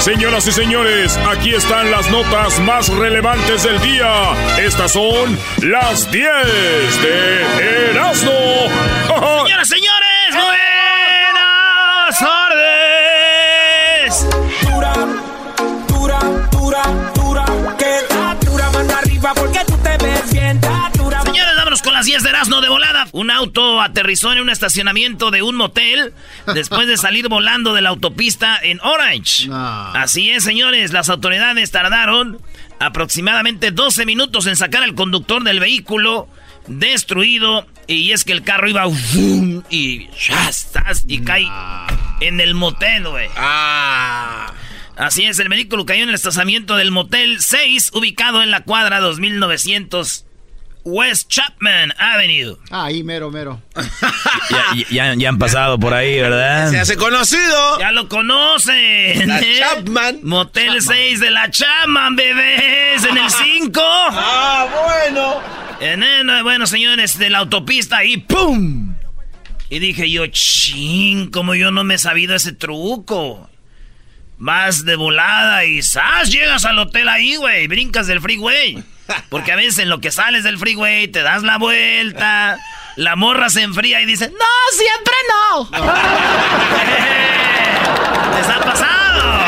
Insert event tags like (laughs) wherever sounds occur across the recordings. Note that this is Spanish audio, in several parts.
Señoras y señores, aquí están las notas más relevantes del día. Estas son las 10 de Erasmo. Señoras y señores, 10 de Erasmo de volada. Un auto aterrizó en un estacionamiento de un motel después de salir volando de la autopista en Orange. Así es, señores, las autoridades tardaron aproximadamente 12 minutos en sacar al conductor del vehículo destruido. Y es que el carro iba y y cae en el motel, güey. Ah. Así es, el vehículo cayó en el estacionamiento del motel 6, ubicado en la cuadra 2900 West Chapman Avenue. Ahí, mero, mero. (laughs) ya, han pasado por ahí, ¿verdad? Se hace conocido. Ya lo conocen. La ¿eh? Chapman. Motel 6 de la Chapman, bebés. En el 5. ah, bueno. En el, bueno, señores, de la autopista y ¡pum! Y dije yo, ching, como yo no me he sabido ese truco. Vas de volada y ¡zas! Llegas al hotel ahí, güey. Brincas del freeway. Porque a veces en lo que sales del freeway te das la vuelta, la morra se enfría y dice, no, siempre no. (laughs) ¿Les ha pasado?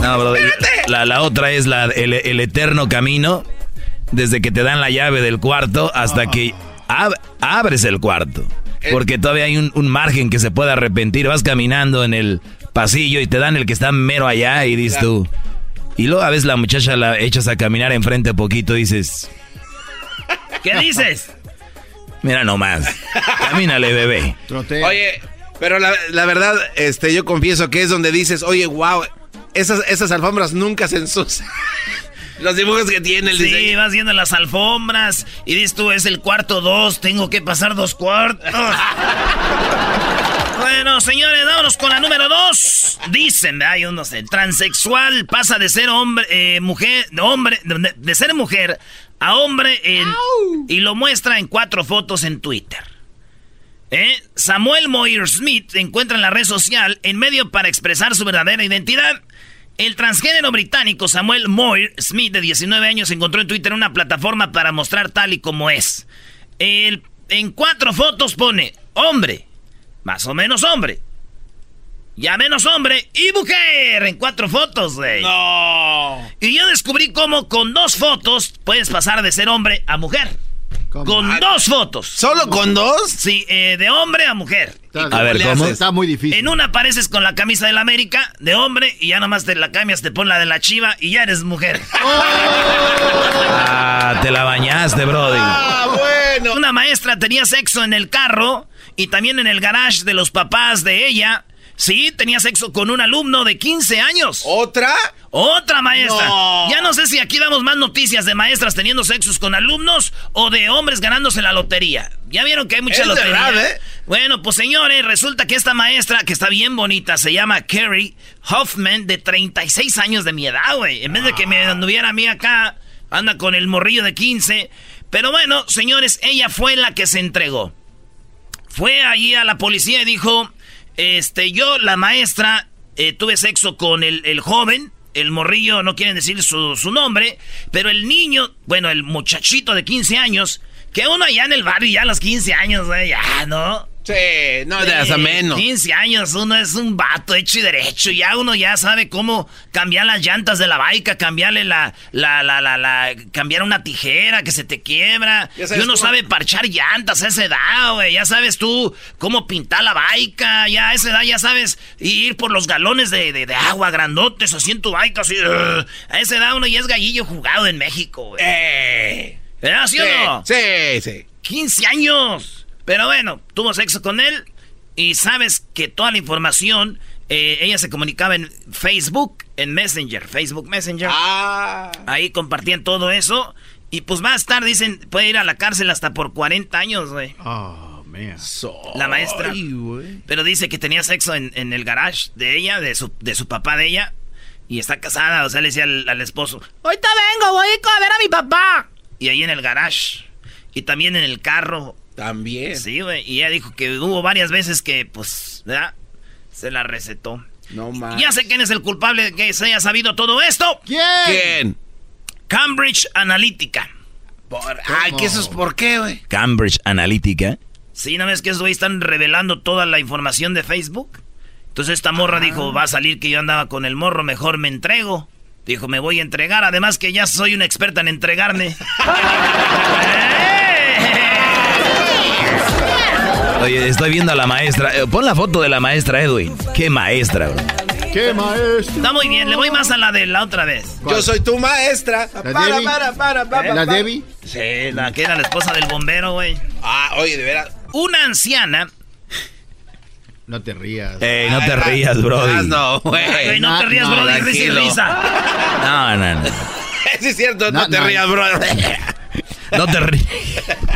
No, bro, la, la, otra es la, el, eterno camino, desde que te dan la llave del cuarto hasta que abres el cuarto. Porque todavía hay un, un, margen que se puede arrepentir. Vas caminando en el pasillo y te dan el que está mero allá y dices tú, y luego a veces la muchacha la echas a caminar enfrente poquito y dices... ¿Qué dices? Mira nomás. (laughs) Camínale, bebé. Oye, pero la, verdad, este, yo confieso que es donde dices, oye, wow, esas, esas alfombras nunca se ensucian. (laughs) Los dibujos que tiene el Sí, vas viendo las alfombras y dices tú, es el cuarto dos, tengo que pasar dos cuartos. (laughs) bueno, señores, vámonos con la número dos. Dicen, ay, yo no sé, transexual pasa de ser hombre, eh, mujer, de hombre, de, ser mujer a hombre y lo muestra en cuatro fotos en Twitter. ¿Eh? Samuel Moyer Smith encuentra en la red social en medio para expresar su verdadera identidad. El transgénero británico Samuel Moyer Smith, de 19 años, encontró en Twitter una plataforma para mostrar tal y como es. en cuatro fotos pone hombre, más o menos hombre, ya menos hombre y mujer en cuatro fotos, güey. No. Y yo descubrí cómo con dos fotos puedes pasar de ser hombre a mujer. Con dos fotos. ¿Solo con dos? Sí, eh, de hombre a mujer. a ver, ¿cómo? Está muy difícil. En una apareces con la camisa del América de hombre y ya nomás te la cambias, te pones la de la Chiva y ya eres mujer. (laughs) Ah, te la bañaste, brody. Ah, bueno. Una maestra tenía sexo en el carro y también en el garage de los papás de ella. Sí, tenía sexo con un alumno de 15 años. ¿Otra? Otra maestra. Ya no sé si aquí damos más noticias de maestras teniendo sexos con alumnos o de hombres ganándose la lotería. Ya vieron que hay mucha lotería. ¿eh? Bueno, pues señores, resulta que esta maestra, que está bien bonita, se llama Carrie Hoffman, de 36 años de mi edad, güey. En vez de que me anduviera a mí acá, anda con el morrillo de 15. Pero bueno, señores, ella fue la que se entregó. Fue allí a la policía y dijo, este, yo, la maestra, eh, tuve sexo con el, joven, el morrillo, no quieren decir su, su, nombre, pero el niño, bueno, el muchachito de 15 años, que uno allá en el barrio, ya a los 15 años, ya, ¿no? Sí, no de hasta menos. 15 años, uno es un vato hecho y derecho. Ya uno ya sabe cómo cambiar las llantas de la baica, cambiarle la, la, la, la, la cambiar una tijera que se te quiebra. Y uno sabe parchar llantas a esa edad, güey. Ya sabes tú cómo pintar la baica. Ya a esa edad ya sabes ir por los galones de, de, agua grandotes así en tu baica. Así, a esa edad uno ya es gallillo jugado en México, güey. Eh. ¿Verdad, sí, o no? Sí, sí. 15 años. Pero bueno, tuvo sexo con él y sabes que toda la información, eh, ella se comunicaba en Facebook, en Messenger, Facebook Messenger. Ah. Ahí compartían todo eso. Y pues va a estar, dicen, puede ir a la cárcel hasta por 40 años, güey. Oh, La maestra. Pero dice que tenía sexo en, el garage de ella, de su, de su papá de ella. Y está casada, o sea, le decía al, esposo, ahorita vengo, voy a ver a mi papá. Y ahí en el garage. Y también en el carro. También. Sí, güey. Y ella dijo que hubo varias veces que, pues, ¿verdad? Se la recetó. No más. Ya sé quién es el culpable de que se haya sabido todo esto. ¿Quién? ¿Quién? Cambridge Analytica. Ay, ¿qué eso es por qué, güey? Cambridge Analytica. Sí, ¿no ves que esos güey están revelando toda la información de Facebook? Entonces esta morra dijo, va a salir que yo andaba con el morro, mejor me entrego. Dijo, me voy a entregar, además que ya soy una experta en entregarme. (laughs) Oye, estoy viendo a la maestra. Eh, pon la foto de la maestra Edwin. Qué maestra, bro. ¡Qué maestra! Está muy bien, le voy más a la de la otra vez. Yo soy tu maestra. ¿La para, para, para, para, ¿La Debbie? Sí, la que era la esposa del bombero, güey. Ah, oye, de veras. Una anciana. No te rías. Ey, no te rías, brody. No, güey. No, te rías, no, brody. risa. No, no, no. (laughs) Sí, es cierto, no, te rías, brody. No te rías. (laughs)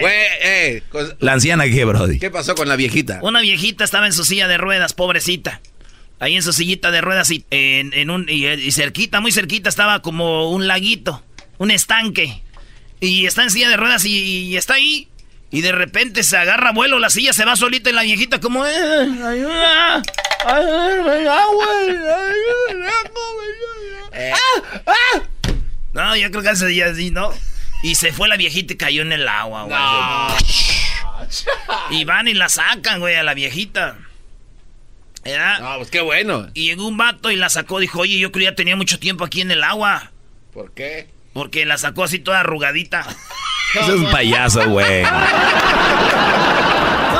Güey, eh. ¿La anciana qué, Brody? ¿Qué pasó con la viejita? Una viejita estaba en su silla de ruedas, pobrecita. Ahí en su sillita de ruedas y, en, un, y, cerquita, muy cerquita, estaba como un laguito, un estanque. Y está en silla de ruedas y, está ahí. Y de repente se agarra vuelo, la silla se va solita y la viejita como... Eh, ayuda, eh. ¡Ah! ¡Ah! No, yo creo que ese día así, ¿no? Y se fue la viejita y cayó en el agua, güey. Y van y la sacan, güey, a la viejita. ¿Verdad? No, pues qué bueno. Y llegó un vato y la sacó. Dijo, oye, yo creo que ya tenía mucho tiempo aquí en el agua. ¿Por qué? Porque la sacó así toda arrugadita. (laughs) Eso es un payaso, güey. (laughs)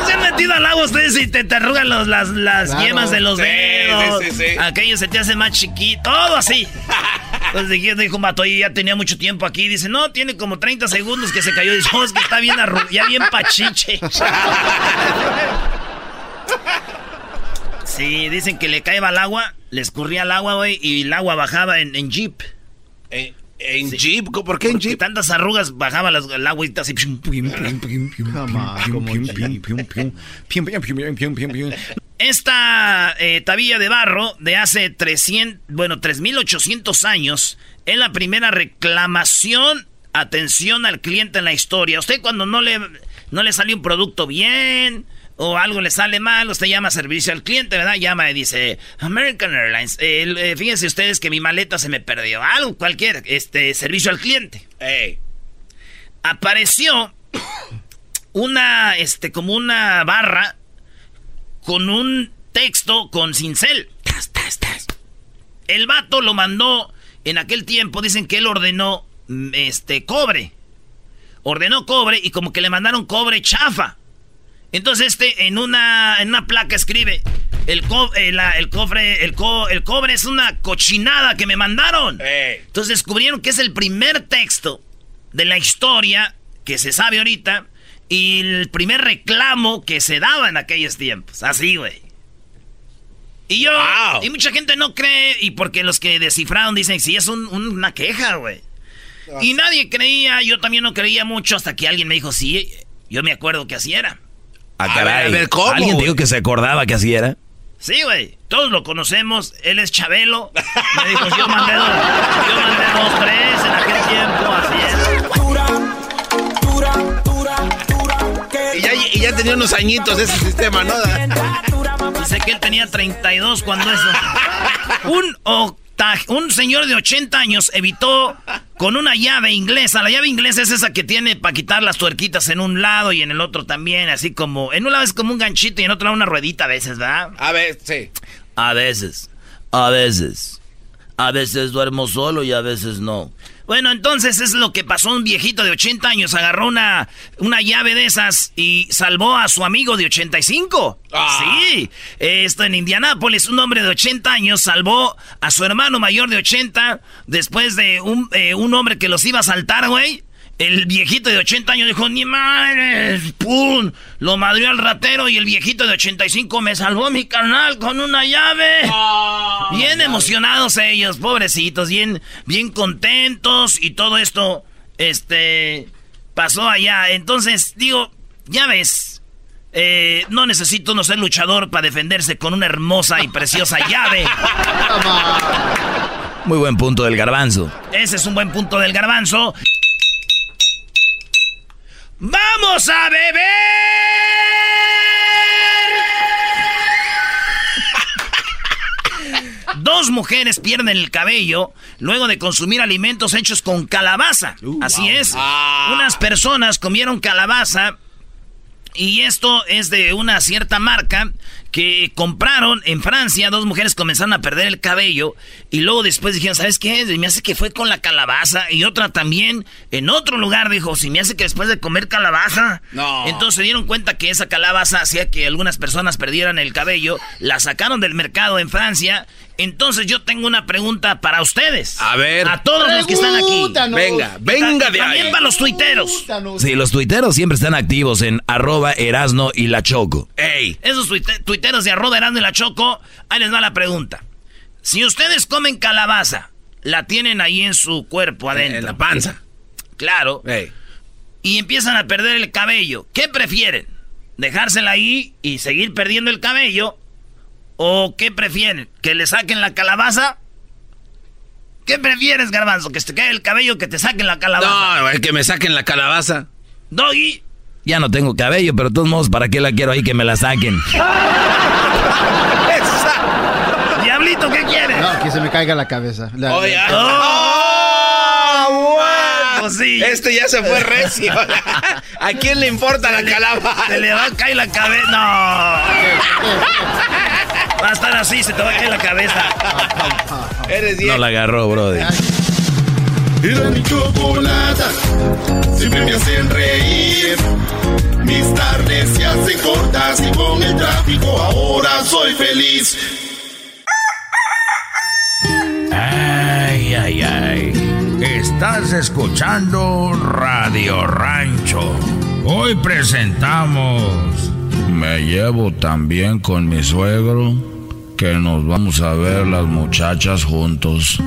¿No se han metido al agua ustedes y te, te arrugan los, las, las yemas de los dedos? Sí. Aquello se te hace más chiquito. Todo así. Entonces dijo un vato, oye, ya tenía mucho tiempo aquí. Dice, no, tiene como 30 segundos que se cayó. Dice, oh, es que está bien arrugado, ya bien pachiche. Sí, dicen que le caía al agua, le escurría el agua, güey, y el agua bajaba en, jeep. ¿En, jeep? ¿Por qué en jeep? tantas arrugas bajaba las, el así. Esta eh, tabilla de barro de hace 300, bueno, 3800 años es la primera reclamación, atención al cliente en la historia. Usted cuando no le, no le sale un producto bien, o algo le sale mal, usted llama a servicio al cliente, ¿verdad? Llama y dice, American Airlines, eh, fíjense ustedes que mi maleta se me perdió, algo, cualquier, este, servicio al cliente. Apareció una, este, como una barra con un texto con cincel. El vato lo mandó en aquel tiempo, dicen que él ordenó, mm, este, cobre. Ordenó cobre y como que le mandaron cobre chafa. Entonces este en una, en una placa escribe, el, eh, el cofre, el, el cobre es una cochinada que me mandaron. Entonces descubrieron que es el primer texto de la historia que se sabe ahorita y el primer reclamo que se daba en aquellos tiempos. Así, güey. Y yo, y mucha gente no cree, y porque los que descifraron dicen, sí, es una queja, güey. Y nadie creía, yo también no creía mucho hasta que alguien me dijo, sí, yo me acuerdo que así era. Ah, caray. ¿Alguien dijo que se acordaba que así era? Sí, güey. Todos lo conocemos. Él es Chabelo. Me dijo, yo mandé dos, yo mandé dos, tres en aquel tiempo. Así es. Dura, dura, y ya, y ya tenía unos añitos ese sistema, ¿no? Dice que él tenía 32 cuando eso. (laughs) Un un señor de 80 años evitó con una llave inglesa. La llave inglesa es esa que tiene para quitar las tuerquitas en un lado y en el otro también, así como en un lado es como un ganchito y en otro lado una ruedita a veces, ¿verdad? A veces, sí. A veces. A veces. A veces duermo solo y a veces no. Bueno, entonces es lo que pasó un viejito de 80 años. Agarró una, una llave de esas y salvó a su amigo de 85. Ah. Sí, esto en Indianápolis, un hombre de 80 años salvó a su hermano mayor de 80 después de un, eh, un hombre que los iba a saltar, güey. El viejito de 80 años dijo, ni madre, ¡pum! Lo madrió al ratero y el viejito de 85 me salvó mi canal con una llave. Ah, bien emocionados ellos, pobrecitos, bien, bien contentos y todo esto, este, pasó allá. Entonces, digo, ya ves, eh, no necesito no ser luchador para defenderse con una hermosa y preciosa llave. (laughs) Muy buen punto del garbanzo. Ese es un buen punto del garbanzo. ¡Vamos a beber! (laughs) Dos mujeres pierden el cabello luego de consumir alimentos hechos con calabaza. Uh, Así es. Ah. Unas personas comieron calabaza y esto es de una cierta marca que compraron en Francia. Dos mujeres comenzaron a perder el cabello y luego después dijeron, ¿sabes qué? Me hace que fue con la calabaza. Y otra también en otro lugar dijo, si me hace que después de comer calabaza. No. Entonces se dieron cuenta que esa calabaza hacía que algunas personas perdieran el cabello. La sacaron del mercado en Francia entonces yo tengo una pregunta para ustedes. A ver. A todos los que están aquí. Venga, venga de ahí. También para los tuiteros. Sí, los tuiteros siempre están activos en arroba Erasno y la Choco. Ey. Esos tuiteros de arroba Erasno y la Choco, ahí les va la pregunta. Si ustedes comen calabaza, la tienen ahí en su cuerpo adentro. En la panza. Claro. Ey. Y empiezan a perder el cabello. ¿Qué prefieren? ¿Dejársela ahí y seguir perdiendo el cabello? ¿O qué prefieren? ¿Que le saquen la calabaza? ¿Qué prefieres, garbanzo? ¿Que te caiga el cabello o que te saquen la calabaza? No, el que me saquen la calabaza. Doggy. Ya no tengo cabello, pero de todos modos, ¿para qué la quiero ahí que me la saquen? Diablito, ¿qué quieres? No, que se me caiga la cabeza. Oye, oh, pues sí. Este ya se fue recio. ¿A quién le importa la calabaza? Se le va a caer la cabeza. No. (laughs) Va a estar así, se te va a caer la cabeza. Eres bien. No la agarró, brother. Era mi chocolata, siempre me hacen reír. Mis tardes se hacen cortas y con el tráfico ahora soy feliz. Ay, ay, ay. Estás escuchando Radio Rancho. Hoy presentamos me llevo tan bien con mi suegro que nos vamos a ver las muchachas juntos.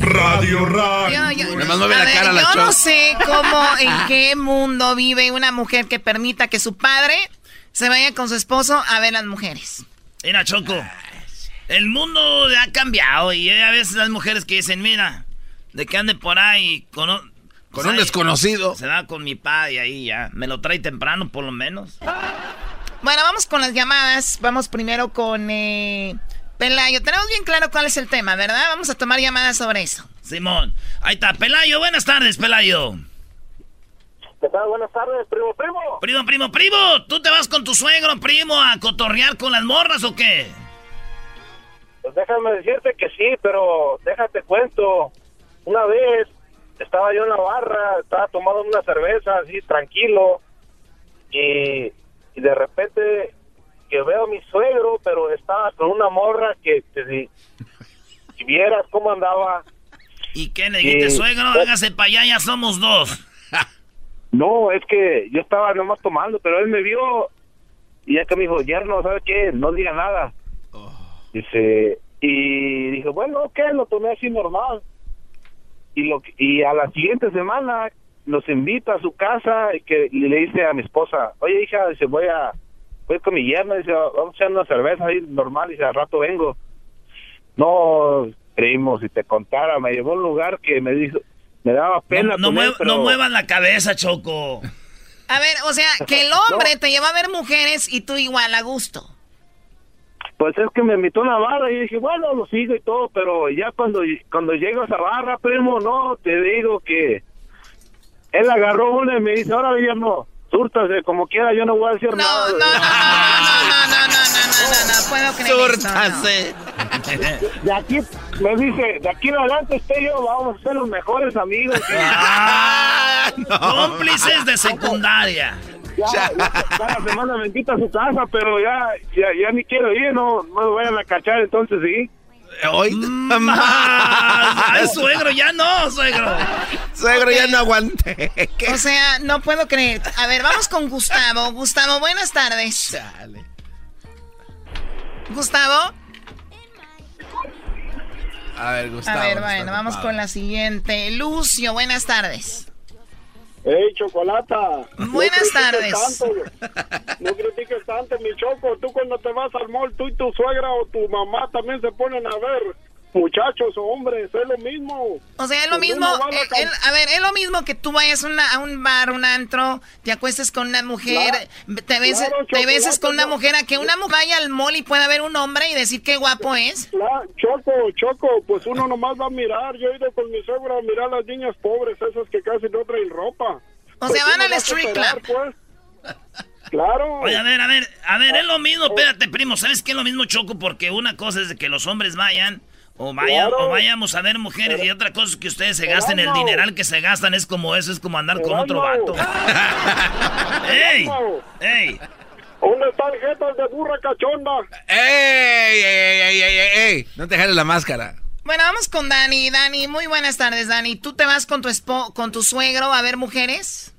Radio Radio. Yo, yo no sé cómo, (laughs) en qué mundo vive una mujer que permita que su padre se vaya con su esposo a ver las mujeres. Mira, Choco, el mundo ha cambiado y hay a veces las mujeres que dicen, mira, de que ande por ahí con con un desconocido. Se da con mi padre y ahí ya. Me lo trae temprano, por lo menos. Bueno, vamos con las llamadas. Vamos primero con eh, Pelayo. Tenemos bien claro cuál es el tema, ¿verdad? Vamos a tomar llamadas sobre eso. Simón. Ahí está, Pelayo. Buenas tardes, Pelayo. ¿Qué tal? Buenas tardes, primo, primo. Primo, primo, primo. ¿Tú te vas con tu suegro, primo, a cotorrear con las morras o qué? Pues déjame decirte que sí, pero déjate cuento. Una vez estaba yo en la barra, estaba tomando una cerveza así tranquilo y, de repente que veo a mi suegro, pero estaba con una morra que si, vieras cómo andaba. ¿Y qué le dijiste, suegro? Hágase para allá, ya somos dos. (laughs) no, es que yo estaba nomás tomando, pero él me vio y ya que me dijo, yerno, ¿sabe qué? No diga nada. Oh. Dice, y dije, bueno, ok, lo tomé así normal y lo y a la siguiente semana nos invita a su casa y que le dice a mi esposa, oye hija, dice voy a voy con mi yerno, dice vamos a echar una cerveza ahí normal, dice al rato vengo. No creímos, si te contara, me llevó a un lugar que me dijo, me daba pena. No, no, muevan la cabeza, Choco. A ver, o sea, que el (laughs) hombre te lleva a ver mujeres y tú igual a gusto. Pues es que me invitó a una barra y dije, bueno, lo sigo y todo, pero ya cuando, cuando llego a esa barra, primo, no, te digo que él agarró una y me dice, ahora no, súrtase como quiera, yo no voy a decir nada. No, no, no, no, no, no, no, no, no, puedo creer Súrtase. (laughs) De aquí, me dice, de aquí en adelante usted y yo vamos a ser los mejores amigos. (laughs) Ah, Cómplices de secundaria ya, cada semana me invita a su casa, pero ya, ya, ya ni quiero ir, no, no me vayan a cachar, entonces sí. Hoy (laughs) Ay, suegro, ya no, suegro. Suegro, ya no aguante. O sea, no puedo creer. A ver, vamos con Gustavo. Gustavo, buenas tardes. Dale. Gustavo. A ver, Gustavo. A ver, bueno, vamos con la siguiente. Lucio, buenas tardes. Hey, Chocolata. Buenas tardes. no critiques tanto, mi Choco. Tú cuando te vas al mall, tú y tu suegra o tu mamá también se ponen a ver muchachos hombres, es lo mismo. O sea, es lo mismo, eh, a ver, es lo mismo que tú vayas a un bar, un antro, te acuestes con una mujer, te beses, te beses con una mujer, a que una mujer vaya al mall y pueda ver un hombre y decir qué guapo es. choco, choco, pues uno nomás va a mirar, yo he ido con mi suegra a mirar a las niñas pobres, esas que casi no traen ropa. O sea, pues van al street club. Pues. Claro. Oye, a ver, a ver, a ver, es lo mismo, espérate, primo, ¿sabes qué es lo mismo, Choco? Porque una cosa es que los hombres vayan o, vaya, o vayamos a ver mujeres y otra cosa es que ustedes se gasten el dineral que se gastan es como eso, es como andar con otro vato. (laughs) ¡Ey! ¡Ey! ¿Dónde están jetas de burra cachonda? ¡Ey, ey, ey, ey, ey! No te jales la máscara. Bueno, vamos con Dani. Dani, muy buenas tardes, Dani. ¿Tú te vas con tu, con tu suegro a ver mujeres?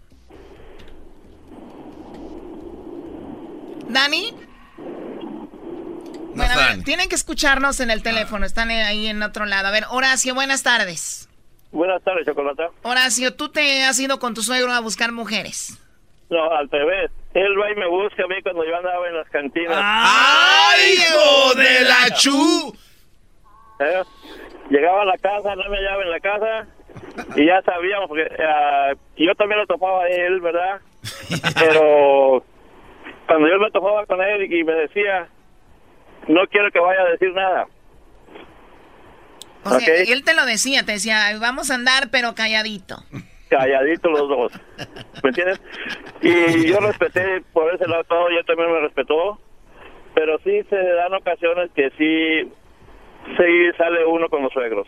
¿Dani? Bueno, tienen que escucharnos en el teléfono, están ahí en otro lado. A ver, Horacio, buenas tardes. Buenas tardes, Chocolata. Horacio, ¿tú te has ido con tu suegro a buscar mujeres? No, al revés. Él va y me busca a mí cuando yo andaba en las cantinas. ¡Ay, hijo de la chu! ¿Eh? Llegaba a la casa, no me hallaba en la casa y ya sabíamos, porque uh, yo también lo topaba a él, ¿verdad? (laughs) Pero cuando yo me topaba con él y me decía, no quiero que vaya a decir nada. O sea, él te lo decía, te decía, vamos a andar, pero calladito. Calladito los dos. ¿Me entiendes? Y yo respeté por ese lado todo, y él también me respetó. Pero sí se dan ocasiones que sí, sí sale uno con los suegros.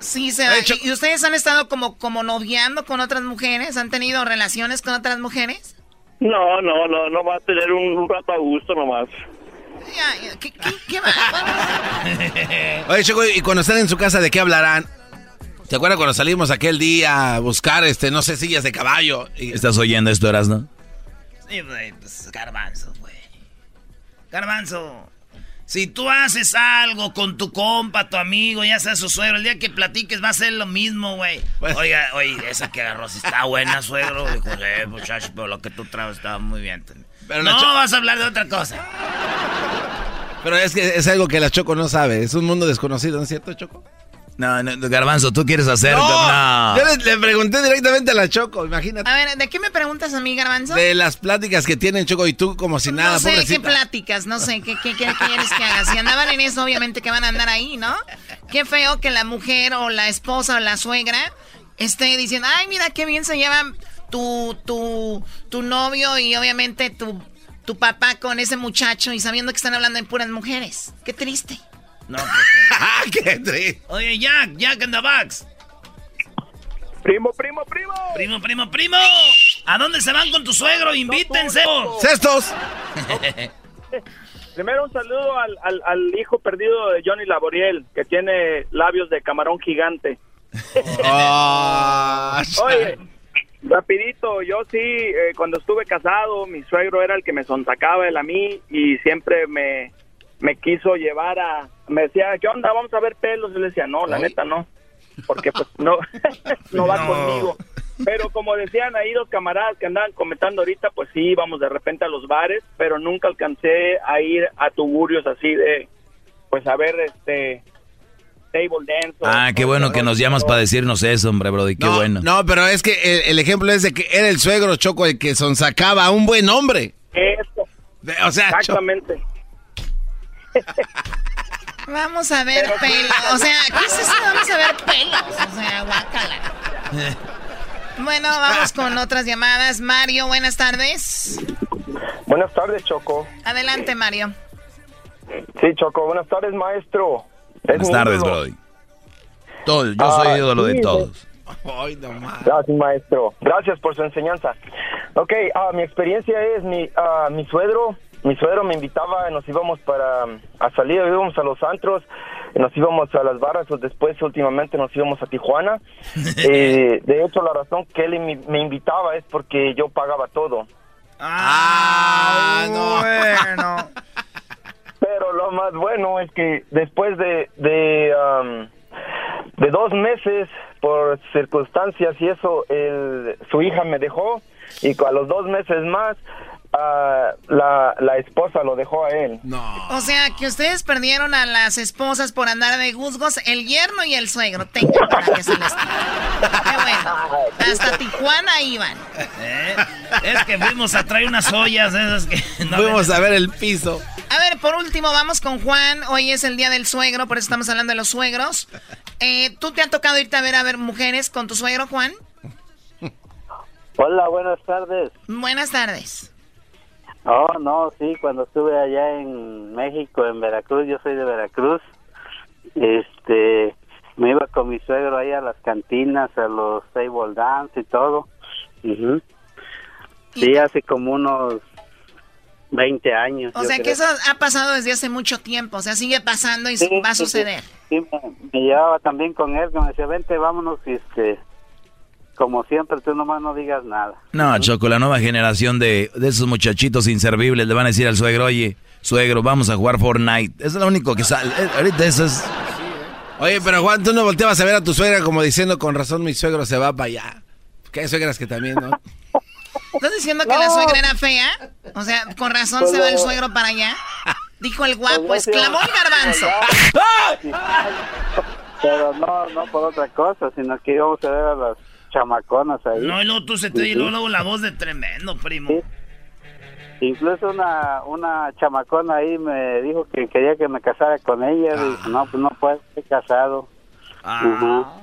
Sí, se da. ¿Y ustedes han estado como, como noviando con otras mujeres? ¿Han tenido relaciones con otras mujeres? No, no, no, no va a tener un, un rato a gusto nomás. ¿Qué, qué, va? (laughs) Oye, Choco, y cuando están en su casa, ¿de qué hablarán? ¿Te acuerdas cuando salimos aquel día a buscar, este, no sé, sillas de caballo? ¿Estás oyendo esto, no? Sí, güey, pues garbanzo, güey. Garbanzo, si tú haces algo con tu compa, tu amigo, ya sea su suegro, el día que platiques va a ser lo mismo, güey. Pues- Oiga, oye, esa que agarró, si está buena, suegro. Dijo, eh, muchacho, pero lo que tú traes estaba muy bien. Pero no vas a hablar de otra cosa. Pero es que es algo que la Choco no sabe. Es un mundo desconocido, ¿no es cierto, Choco? No, no Garbanzo, tú quieres hacer. No, Yo le, pregunté directamente a la Choco, imagínate. A ver, ¿de qué me preguntas a mí, Garbanzo? De las pláticas que tienen Choco y tú como si nada, No sé qué pláticas, no sé qué, qué, quieres que haga. Si andaban en eso, obviamente que van a andar ahí, ¿no? Qué feo que la mujer o la esposa o la suegra esté diciendo, ay, mira qué bien se llevan tu, tu, tu novio y obviamente tu, tu papá con ese muchacho y sabiendo que están hablando en puras mujeres. Qué triste. No, pues. (laughs) ¡Qué triste! Oye, Jack, Jack in the box. Primo, primo, primo. Primo, primo, primo. ¿A dónde se van con tu suegro? Invítense. ¡Cestos! (laughs) Primero un saludo al, al, al, hijo perdido de Johnny Laboriel, que tiene labios de camarón gigante. (laughs) oh, Oye, Rapidito, yo sí, eh, cuando estuve casado, mi suegro era el que me sontacaba él a mí y siempre me, me quiso llevar a... Me decía, ¿qué onda? Vamos a ver pelos. Y le decía, no, la neta no, porque pues no, (laughs) no va conmigo. Pero como decían ahí dos camaradas que andaban comentando ahorita, pues sí, íbamos de repente a los bares, pero nunca alcancé a ir a tuburios así de, pues a ver, este, table dance. Ah, qué bueno que nos llamas para decirnos eso, hombre, Brody, qué bueno. No, pero es que el, ejemplo es de que era el suegro Choco el que sonsacaba a un buen hombre. Eso. o sea, Exactamente. (laughs) Vamos a ver pelos. O sea, ¿qué es eso? Vamos a ver pelos. O sea, guácala. Bueno, vamos con otras llamadas. Mario, buenas tardes. Buenas tardes, Choco. Adelante, Mario. Sí, Choco, buenas tardes, maestro. Buenas tardes, Brody. Todo, yo soy ah, ídolo de todos. Gracias, maestro. Gracias por su enseñanza. Ok, uh, mi experiencia es, mi, uh, mi suegro, mi suegro me invitaba, nos íbamos para, a salir, íbamos a los antros, nos íbamos a las barras, después últimamente nos íbamos a Tijuana. (laughs) eh, de hecho, la razón que él me, invitaba es porque yo pagaba todo. Ah, no. Bueno. (laughs) Pero lo más bueno es que después de, de, um, de dos meses por circunstancias y eso, el, su hija me dejó y a los dos meses más Ah, la, la, esposa lo dejó a él. O sea, que ustedes perdieron a las esposas por andar de juzgos, el yerno y el suegro. Tengan para que se les Qué bueno. Hasta Tijuana iban. ¿Eh? Es que fuimos a traer unas ollas esas que... No fuimos a ver el piso. A ver, por último, vamos con Juan. Hoy es el día del suegro, por eso estamos hablando de los suegros. Eh, ¿Tú te ha tocado irte a ver a ver mujeres con tu suegro, Juan? Hola, buenas tardes. Buenas tardes. Oh, no, sí, cuando estuve allá en México, en Veracruz, yo soy de Veracruz, este, me iba con mi suegro ahí a las cantinas, a los table dance y todo. Sí, hace como unos 20 años. O sea que eso ha pasado desde hace mucho tiempo, o sea, sigue pasando y va a suceder. Sí, me, me, llevaba también con él, me decía, vente, vámonos, este como siempre, tú nomás no digas nada. No, Choco, la nueva generación de, de esos muchachitos inservibles le van a decir al suegro, oye, suegro, vamos a jugar Fortnite. Es lo único que sale. Eh, ahorita eso es... Oye, pero Juan, tú no volteabas a ver a tu suegra como diciendo, con razón mi suegro se va para allá. Que hay suegras que también, ¿no? ¿Estás diciendo que la suegra era fea? O sea, con razón pues se va el suegro para allá. Dijo el guapo, pues exclamó el garbanzo. (laughs) Pero no, no por otra cosa, sino que íbamos a ver a las chamaconas ahí. No, y luego tú se te dio luego la voz de tremendo, primo. Incluso una, una chamacona ahí me dijo que quería que me casara con ella. Ah. no, pues no puedo, estoy casado. Ah.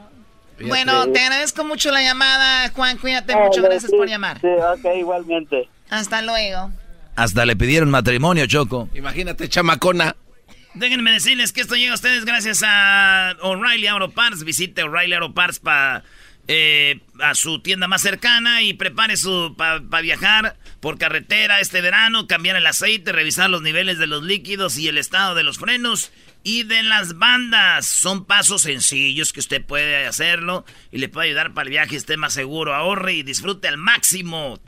Bueno, te agradezco mucho la llamada, Juan. Cuídate mucho, gracias por llamar. Sí, ok, igualmente. Hasta luego. Hasta le pidieron matrimonio, Choco. Imagínate, chamacona. Déjenme decirles que esto llega a ustedes gracias a O'Reilly Auto Parts. Visite O'Reilly Auto Parts para eh, a su tienda más cercana y prepare su para viajar por carretera este verano, cambiar el aceite, revisar los niveles de los líquidos y el estado de los frenos y de las bandas. Son pasos sencillos que usted puede hacerlo y le puede ayudar para el viaje esté más seguro, ahorre y disfrute al máximo.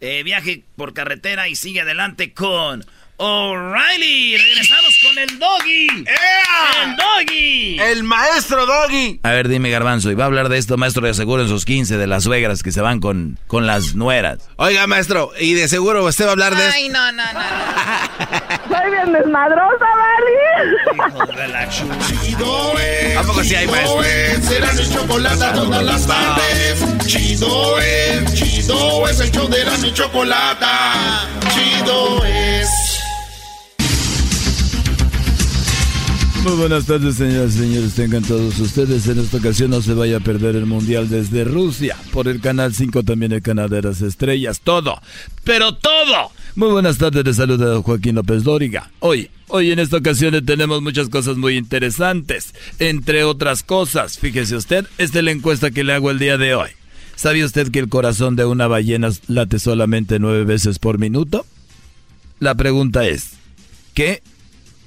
Eh, viaje por carretera y sigue adelante con O'Reilly. Regresamos con el doggy. El doggy. El maestro doggy. A ver, dime, Garbanzo. Y va a hablar de esto, maestro, de seguro en sus 15 de las suegras que se van con, con las nueras. Oiga, maestro, y de seguro usted va a hablar de Ay, no, no, no. (laughs) Soy bien desmadrosa, ¿vale? Chido es. ¿A poco sí hay maestro? Será el chocolate todas las tardes. Chido es, chido es el show de la chocolate. Chido es. Muy buenas tardes, señoras y señores. Tengan todos ustedes. En esta ocasión no se vaya a perder el Mundial desde Rusia. Por el Canal 5 también el Canal de las Estrellas. Todo. Pero todo. Muy buenas tardes. Les saluda Joaquín López Dóriga. Hoy, hoy en esta ocasión tenemos muchas cosas muy interesantes. Entre otras cosas, fíjese usted, esta es la encuesta que le hago el día de hoy. ¿Sabía usted que el corazón de una ballena late solamente nueve veces por minuto? La pregunta es, ¿qué?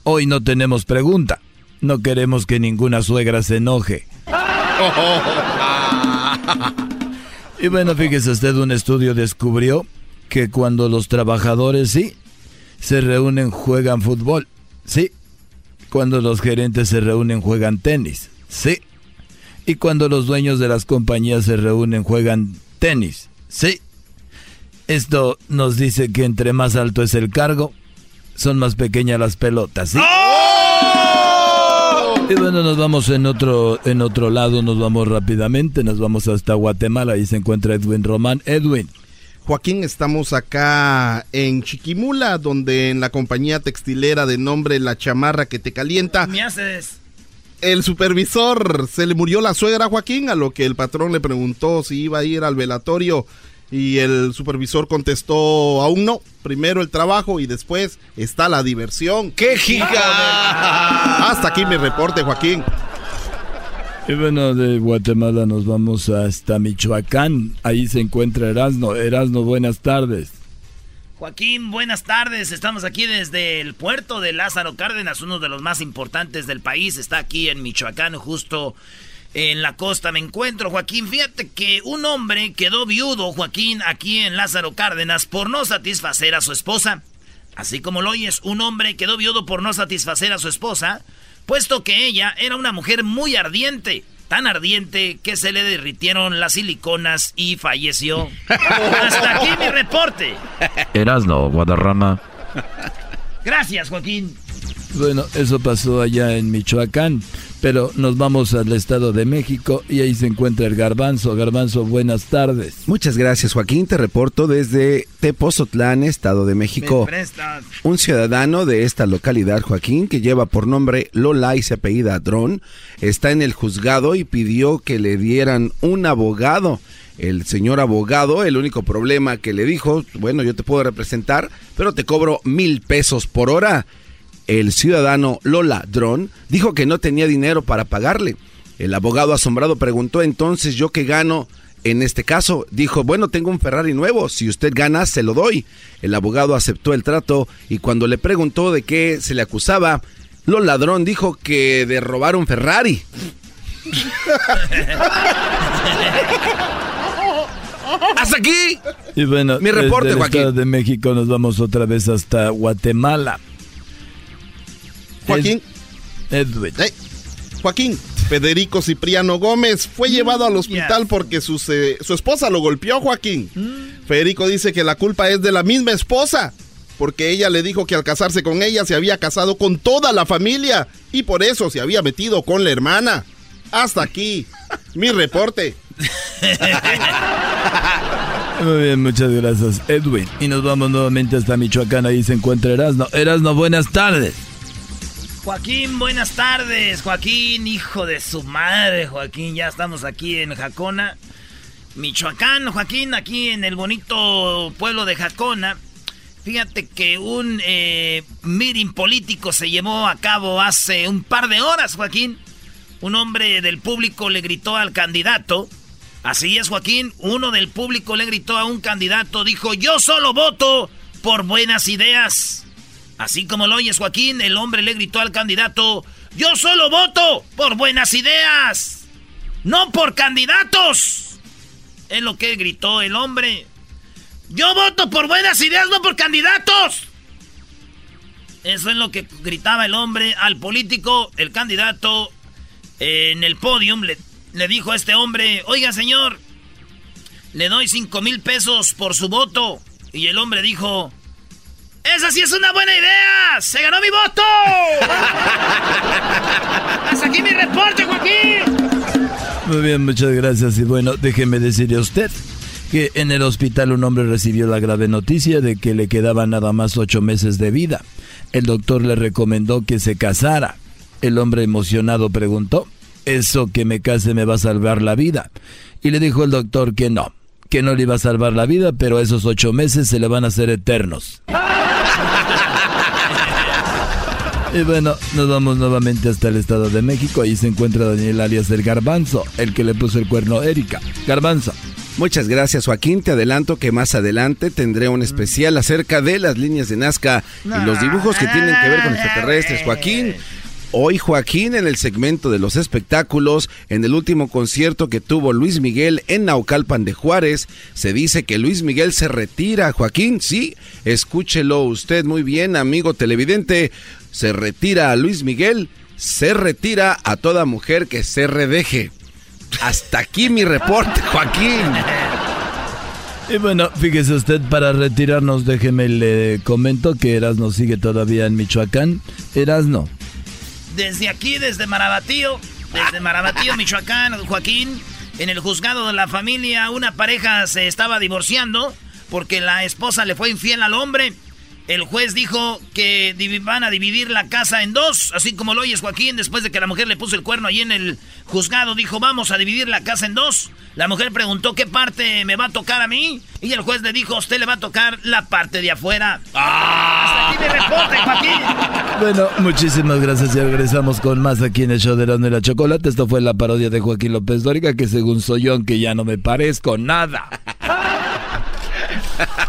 Hoy no tenemos pregunta. No queremos que ninguna suegra se enoje. (laughs) y bueno, fíjese usted, un estudio descubrió que cuando los trabajadores, sí, se reúnen, juegan fútbol. Sí. Cuando los gerentes se reúnen, juegan tenis. Sí. Y cuando los dueños de las compañías se reúnen, juegan tenis. Sí. Esto nos dice que entre más alto es el cargo, son más pequeñas las pelotas. ¿sí? Y bueno, nos vamos en otro, en otro lado, nos vamos rápidamente, nos vamos hasta Guatemala, ahí se encuentra Edwin Román. Edwin. Joaquín, estamos acá en Chiquimula, donde en la compañía textilera de nombre La Chamarra que te calienta. ¿Me haces? El supervisor se le murió la suegra Joaquín, a lo que el patrón le preguntó si iba a ir al velatorio y el supervisor contestó, aún no, primero el trabajo y después está la diversión. ¡Qué giga! Hasta aquí mi reporte, Joaquín. Y bueno, de Guatemala nos vamos hasta Michoacán. Ahí se encuentra Erasno. Erasno, buenas tardes. Joaquín, buenas tardes. Estamos aquí desde el puerto de Lázaro Cárdenas, uno de los más importantes del país. Está aquí en Michoacán, justo en la costa me encuentro, Joaquín. Fíjate que un hombre quedó viudo, Joaquín, aquí en Lázaro Cárdenas por no satisfacer a su esposa. Así como lo oyes, un hombre quedó viudo por no satisfacer a su esposa, puesto que ella era una mujer muy ardiente tan ardiente que se le derritieron las siliconas y falleció. (laughs) Hasta aquí mi reporte. Erasno, Guadarrama. Gracias, Joaquín. Bueno, eso pasó allá en Michoacán, pero nos vamos al Estado de México y ahí se encuentra el Garbanzo. Garbanzo, buenas tardes. Muchas gracias, Joaquín. Te reporto desde Tepozotlán, Estado de México. Un ciudadano de esta localidad, Joaquín, que lleva por nombre Lola y se apellida Dron, está en el juzgado y pidió que le dieran un abogado el señor abogado, el único problema que le dijo, bueno, yo te puedo representar, pero te cobro mil pesos por hora el ciudadano Lola Dron dijo que no tenía dinero para pagarle. El abogado asombrado preguntó entonces yo qué gano en este caso. Dijo, bueno, tengo un Ferrari nuevo, si usted gana, se lo doy. El abogado aceptó el trato y cuando le preguntó de qué se le acusaba, Lola Ladrón dijo que de robar un Ferrari. (laughs) Hasta aquí. Y bueno, mi reporte, Joaquín. de México nos vamos otra vez hasta Guatemala. Joaquín. Edwin. Joaquín. Federico Cipriano Gómez fue mm, llevado al hospital porque su, su, esposa lo golpeó, Joaquín. Mm. Federico dice que la culpa es de la misma esposa, porque ella le dijo que al casarse con ella se había casado con toda la familia y por eso se había metido con la hermana. Hasta aquí, mi reporte. (laughs) Muy bien, muchas gracias, Edwin. Y nos vamos nuevamente hasta Michoacán, ahí se encuentra Erasno. Erasno, buenas tardes. Joaquín, buenas tardes. Joaquín, hijo de su madre, Joaquín. Ya estamos aquí en Jacona, Michoacán. Joaquín, aquí en el bonito pueblo de Jacona. Fíjate que un eh, meeting político se llevó a cabo hace un par de horas, Joaquín. Un hombre del público le gritó al candidato. Así es, Joaquín. Uno del público le gritó a un candidato. Dijo, yo solo voto por buenas ideas. Así como lo oyes, Joaquín, el hombre le gritó al candidato, yo solo voto por buenas ideas, no por candidatos. Es lo que gritó el hombre. Yo voto por buenas ideas, no por candidatos. Eso es lo que gritaba el hombre al político, el candidato en el podium. Le, le dijo a este hombre, oiga señor, le doy cinco mil pesos por su voto. Y el hombre dijo, ¡Esa sí es una buena idea! ¡Se ganó mi voto! (laughs) ¡Hasta aquí mi reporte, Joaquín! Muy bien, muchas gracias. Y bueno, déjeme decirle a usted que en el hospital un hombre recibió la grave noticia de que le quedaban nada más ocho meses de vida. El doctor le recomendó que se casara. El hombre emocionado preguntó, ¿eso que me case me va a salvar la vida? Y le dijo el doctor que no, que no le iba a salvar la vida, pero esos ocho meses se le van a hacer eternos. Y bueno, nos vamos nuevamente hasta el Estado de México. Ahí se encuentra Daniel alias el Garbanzo, el que le puso el cuerno a Erika. Garbanzo. Muchas gracias Joaquín, te adelanto que más adelante tendré un especial acerca de las líneas de Nazca y los dibujos que tienen que ver con extraterrestres. Joaquín, Hoy Joaquín en el segmento de los espectáculos, en el último concierto que tuvo Luis Miguel en Naucalpan de Juárez, se dice que Luis Miguel se retira. Joaquín, sí, escúchelo usted muy bien, amigo televidente. Se retira a Luis Miguel, se retira a toda mujer que se redeje. Hasta aquí mi reporte, (laughs) Joaquín. Y bueno, fíjese usted, para retirarnos, déjeme le comento que Erasno sigue todavía en Michoacán. Erasno, desde aquí, desde Marabatío, desde Marabatío, Michoacán, Joaquín, en el juzgado de la familia, una pareja se estaba divorciando porque la esposa le fue infiel al hombre. El juez dijo que van a dividir la casa en dos, así como lo oyes Joaquín, después de que la mujer le puso el cuerno ahí en el juzgado, dijo vamos a dividir la casa en dos. La mujer preguntó qué parte me va a tocar a mí y el juez le dijo a usted le va a tocar la parte de afuera. ¡Ah! Hasta aquí mi reporte, Joaquín. Bueno, muchísimas gracias y regresamos con más aquí en el show de la, la chocolate. Esto fue la parodia de Joaquín López Dóriga, que según soy yo, aunque ya no me parezco nada. (laughs)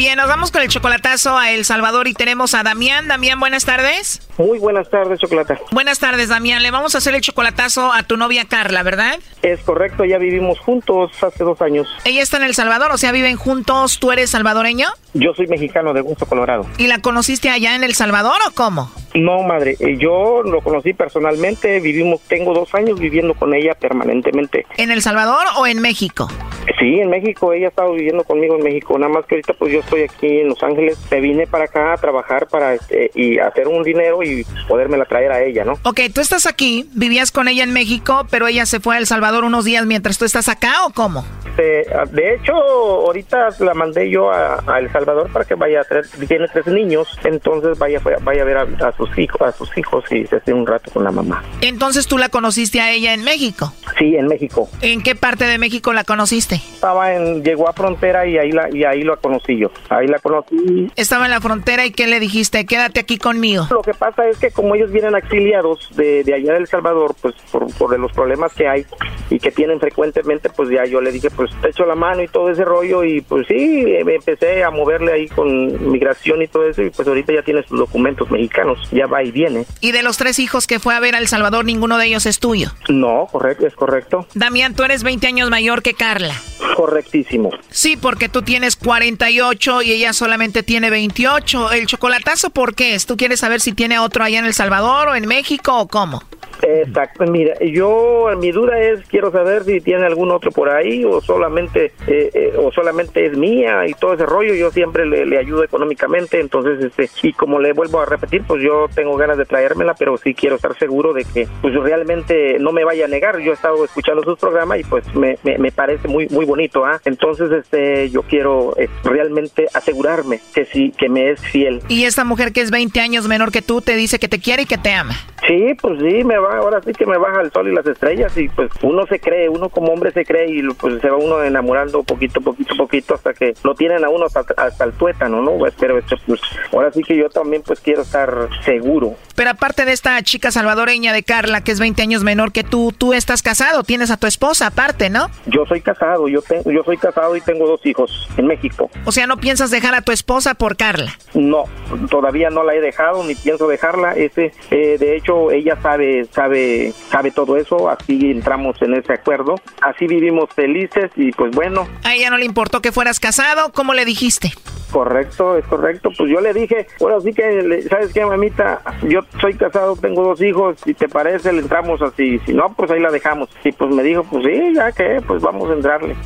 Bien, nos vamos con el chocolatazo a El Salvador y tenemos a Damián. Damián, buenas tardes. Muy buenas tardes, Chocolata. Buenas tardes, Damián. Le vamos a hacer el chocolatazo a tu novia Carla, ¿verdad? Es correcto, ya vivimos juntos hace dos años. Ella está en El Salvador, o sea, viven juntos. ¿Tú eres salvadoreño? Yo soy mexicano de Gusto, Colorado. ¿Y la conociste allá en El Salvador o cómo? No, madre, eh, yo lo conocí personalmente, vivimos, tengo dos años viviendo con ella permanentemente. ¿En El Salvador o en México? Sí, en México, ella ha estado viviendo conmigo en México, nada más que ahorita pues yo estoy aquí en Los Ángeles, me vine para acá a trabajar para este, y hacer un dinero y podérmela traer a ella, ¿no? Ok, tú estás aquí, vivías con ella en México, pero ella se fue a El Salvador unos días mientras tú estás acá o cómo? de hecho, ahorita la mandé yo a, El Salvador para que vaya a traer, tiene tres niños, entonces vaya, vaya a ver a, a sus hijos, a sus hijos y se esté un rato con la mamá. Entonces tú la conociste a ella en México. Sí, en México. ¿En qué parte de México la conociste? Estaba en, llegó a frontera y ahí la, y ahí lo conocí yo. Ahí la conocí. Estaba en la frontera y ¿qué le dijiste? Quédate aquí conmigo. Lo que pasa es que como ellos vienen exiliados de, de allá de El Salvador, pues por, por los problemas que hay y que tienen frecuentemente, pues ya yo le dije, pues te echo la mano y todo ese rollo y pues sí, me empecé a moverle ahí con migración y todo eso y pues ahorita ya tiene sus documentos mexicanos, ya va y viene. ¿Y de los tres hijos que fue a ver a El Salvador, ninguno de ellos es tuyo? No, correcto, es correcto. Damián, tú eres 20 años mayor que Carla. Correctísimo. Sí, porque tú tienes 48 y ella solamente tiene 28. ¿El chocolatazo por qué es? ¿Tú quieres saber si tiene otro allá en El Salvador o en México o cómo? Exacto, mira, yo mi duda es quiero saber si tiene algún otro por ahí o solamente eh, eh, o solamente es mía y todo ese rollo. Yo siempre le, ayudo económicamente, entonces este y como le vuelvo a repetir, pues yo tengo ganas de traérmela, pero sí quiero estar seguro de que pues realmente no me vaya a negar. Yo he estado escuchando sus programas y pues me, me, parece muy muy bonito, ¿ah? Entonces este yo quiero eh, realmente asegurarme que sí que me es fiel. Y esta mujer que es 20 años menor que tú te dice que te quiere y que te ama. Sí, pues sí, me va ahora sí que me baja el sol y las estrellas y pues uno se cree, uno como hombre se cree y pues se va uno enamorando poquito, poquito, poquito hasta que lo tienen a uno hasta, el tuétano, ¿no? Pues, pero este, pues ahora sí que yo también pues quiero estar seguro. Pero aparte de esta chica salvadoreña de Carla, que es 20 años menor que tú, tú estás casado, tienes a tu esposa aparte, ¿no? Yo soy casado, yo tengo, yo soy casado y tengo dos hijos en México. O sea, ¿no piensas dejar a tu esposa por Carla? No, todavía no la he dejado ni pienso dejarla. Ese, eh, de hecho, ella sabe, sabe sabe todo eso, así entramos en ese acuerdo, así vivimos felices y pues bueno. A ella no le importó que fueras casado, ¿cómo le dijiste? Correcto, es correcto. Pues yo le dije, bueno, sí que, ¿sabes qué, mamita? Yo soy casado, tengo dos hijos, si te parece, le entramos así. Si no, pues ahí la dejamos. Y pues me dijo, pues sí, ya que, pues vamos a entrarle.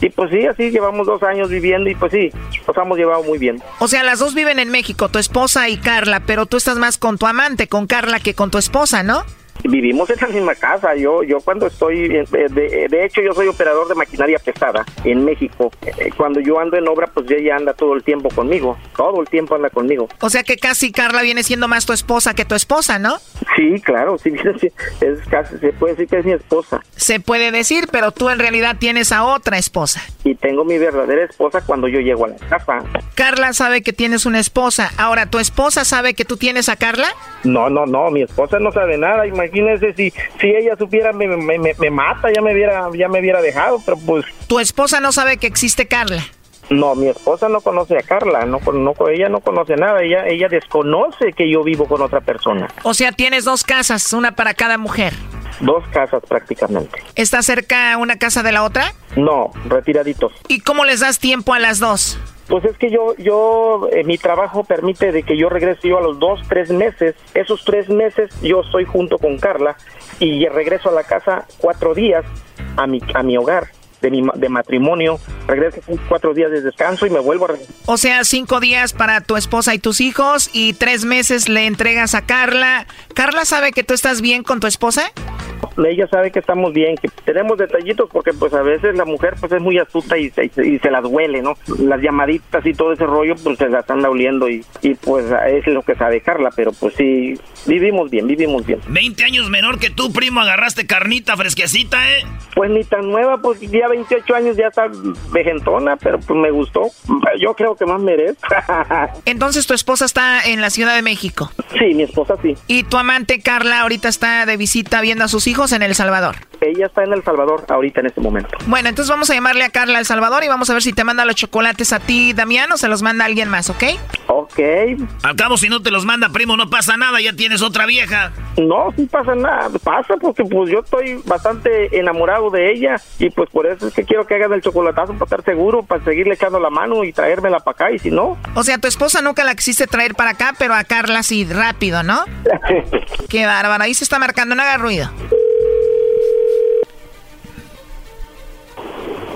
Y pues sí, así llevamos dos años viviendo y pues sí, nos hemos llevado muy bien. O sea, las dos viven en México, tu esposa y Carla, pero tú estás más con tu amante, con Carla, que con tu esposa, ¿no? Vivimos en la misma casa. Yo, yo cuando estoy, eh, de, de, hecho, yo soy operador de maquinaria pesada en México. Eh, cuando yo ando en obra, pues ella anda todo el tiempo conmigo. Todo el tiempo anda conmigo. O sea que casi Carla viene siendo más tu esposa que tu esposa, ¿no? Sí, claro, sí, (laughs) es casi, se puede decir que es mi esposa. Se puede decir, pero tú en realidad tienes a otra esposa. Y tengo mi verdadera esposa cuando yo llego a la casa. Carla sabe que tienes una esposa. Ahora, ¿tu esposa sabe que tú tienes a Carla? No, no, no, mi esposa no sabe nada. Imagínese si, si ella supiera me, me, me, mata, ya me hubiera, ya me hubiera dejado, pero pues. ¿Tu esposa no sabe que existe Carla? No, mi esposa no conoce a Carla, no, no, ella no conoce nada, ella, ella desconoce que yo vivo con otra persona. O sea, tienes dos casas, una para cada mujer. Dos casas prácticamente. ¿Está cerca una casa de la otra? No, retiraditos. ¿Y cómo les das tiempo a las dos? Pues es que yo, yo, eh, mi trabajo permite de que yo regrese yo a los dos, tres meses. Esos tres meses yo estoy junto con Carla y regreso a la casa cuatro días a mi, a mi hogar. De, mi, de matrimonio, regreso cuatro días de descanso y me vuelvo a... O sea, cinco días para tu esposa y tus hijos y tres meses le entregas a Carla. ¿Carla sabe que tú estás bien con tu esposa? Ella sabe que estamos bien, que tenemos detallitos porque pues a veces la mujer pues es muy astuta y se, y se las huele, ¿no? Las llamaditas y todo ese rollo pues se las anda oliendo y, y pues es lo que sabe Carla, pero pues sí, vivimos bien, vivimos bien. 20 años menor que tú, primo, agarraste carnita fresquecita, ¿eh? Pues ni tan nueva, pues ya 28 años ya está vejentona, pero pues me gustó. Yo creo que más merezco. (laughs) Entonces tu esposa está en la Ciudad de México. Sí, mi esposa sí. ¿Y tu amante Carla ahorita está de visita viendo a sus hijos en El Salvador? Ella está en El Salvador ahorita en este momento. Bueno, entonces vamos a llamarle a Carla El Salvador y vamos a ver si te manda los chocolates a ti, Damián, o se los manda alguien más, ¿ok? Ok. Al cabo, si no te los manda, primo, no pasa nada, ya tienes otra vieja. No, sí pasa nada, pasa porque pues yo estoy bastante enamorado de ella y pues por eso es que quiero que hagan el chocolatazo para estar seguro, para seguirle echando la mano y traérmela para acá y si no... O sea, tu esposa nunca la quisiste traer para acá, pero a Carla sí, rápido, ¿no? (laughs) Qué bárbaro, ahí se está marcando, no haga ruido.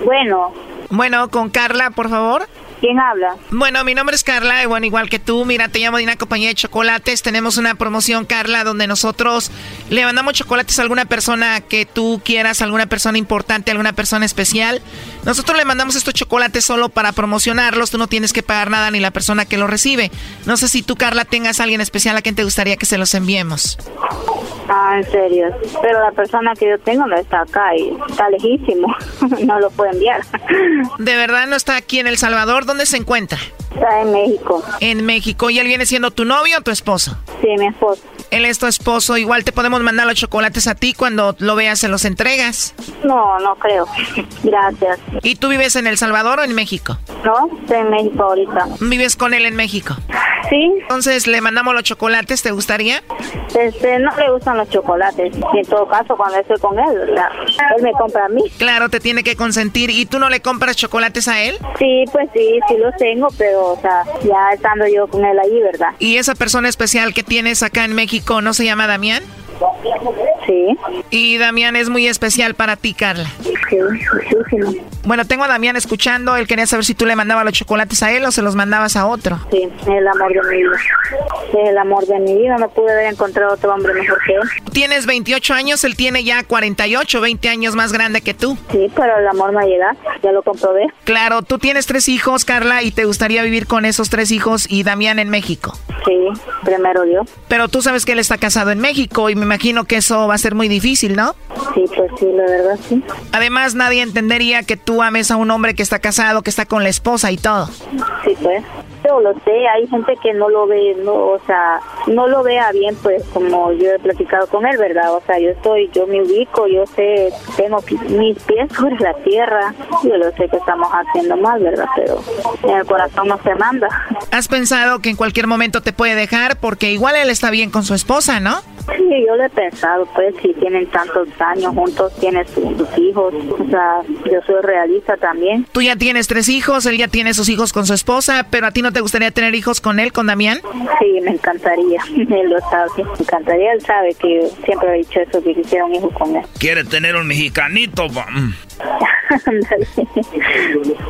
Bueno. Bueno, con Carla, por favor. ¿Quién habla? Bueno, mi nombre es Carla, y bueno, igual que tú, mira, te llamo de una compañía de chocolates. Tenemos una promoción, Carla, donde nosotros le mandamos chocolates a alguna persona que tú quieras, alguna persona importante, alguna persona especial. Nosotros le mandamos estos chocolates solo para promocionarlos, tú no tienes que pagar nada ni la persona que los recibe. No sé si tú, Carla, tengas a alguien especial a quien te gustaría que se los enviemos. Ah, en serio. Pero la persona que yo tengo no está acá y está lejísimo. (laughs) no lo puedo enviar. ¿De verdad no está aquí en El Salvador? ¿Dónde se encuentra? Está en México. En México. ¿Y él viene siendo tu novio o tu esposo? Sí, mi esposo. Él es tu esposo. Igual te podemos mandar los chocolates a ti cuando lo veas, se los entregas. No, no creo. (laughs) Gracias. ¿Y tú vives en El Salvador o en México? No, estoy en México ahorita. ¿Vives con él en México? Sí. Entonces, ¿le mandamos los chocolates? ¿Te gustaría? Este, no le gustan los chocolates. En todo caso, cuando estoy con él, él me compra a mí. Claro, te tiene que consentir. ¿Y tú no le compras chocolates a él? Sí, pues sí, sí los tengo, pero, o sea, ya estando yo con él ahí, ¿verdad? ¿Y esa persona especial que tienes acá en México no se llama Damián? Sí. Y Damián es muy especial para ti, Carla. Sí, muchísimo. Bueno, tengo a Damián escuchando. Él quería saber si tú le mandabas los chocolates a él o se los mandabas a otro. Sí, el amor de mi vida. El amor de mi vida. No pude haber encontrado otro hombre mejor que él. Tienes 28 años, él tiene ya 48, 20 años más grande que tú. Sí, pero el amor no llega. Ya lo comprobé. Claro, tú tienes tres hijos, Carla, y te gustaría vivir con esos tres hijos y Damián en México. Sí, primero yo. Pero tú sabes que él está casado en México y me imagino que eso va a ser muy difícil, ¿no? Sí, pues sí, la verdad sí. Además, nadie entendería que tú ames a un hombre que está casado, que está con la esposa y todo. Sí, pues. Yo lo sé, hay gente que no lo ve, no, o sea, no lo vea bien, pues como yo he platicado con él, ¿verdad? O sea, yo estoy, yo me ubico, yo sé, tengo mis pies (laughs) sobre la tierra, yo lo sé que estamos haciendo mal, ¿verdad? Pero en el corazón no se manda. ¿Has pensado que en cualquier momento te puede dejar? Porque igual él está bien con su esposa, ¿no? Sí, yo lo he pensado, pues si tienen tantos años juntos, tienes sus hijos, o sea, yo soy realista también. Tú ya tienes tres hijos, él ya tiene sus hijos con su esposa, pero a ti no te gustaría tener hijos con él, con Damián? Sí, me encantaría, (laughs) él lo sabe, me encantaría, él sabe que siempre he dicho eso, que quisiera un hijo con él. Quiere tener un mexicanito,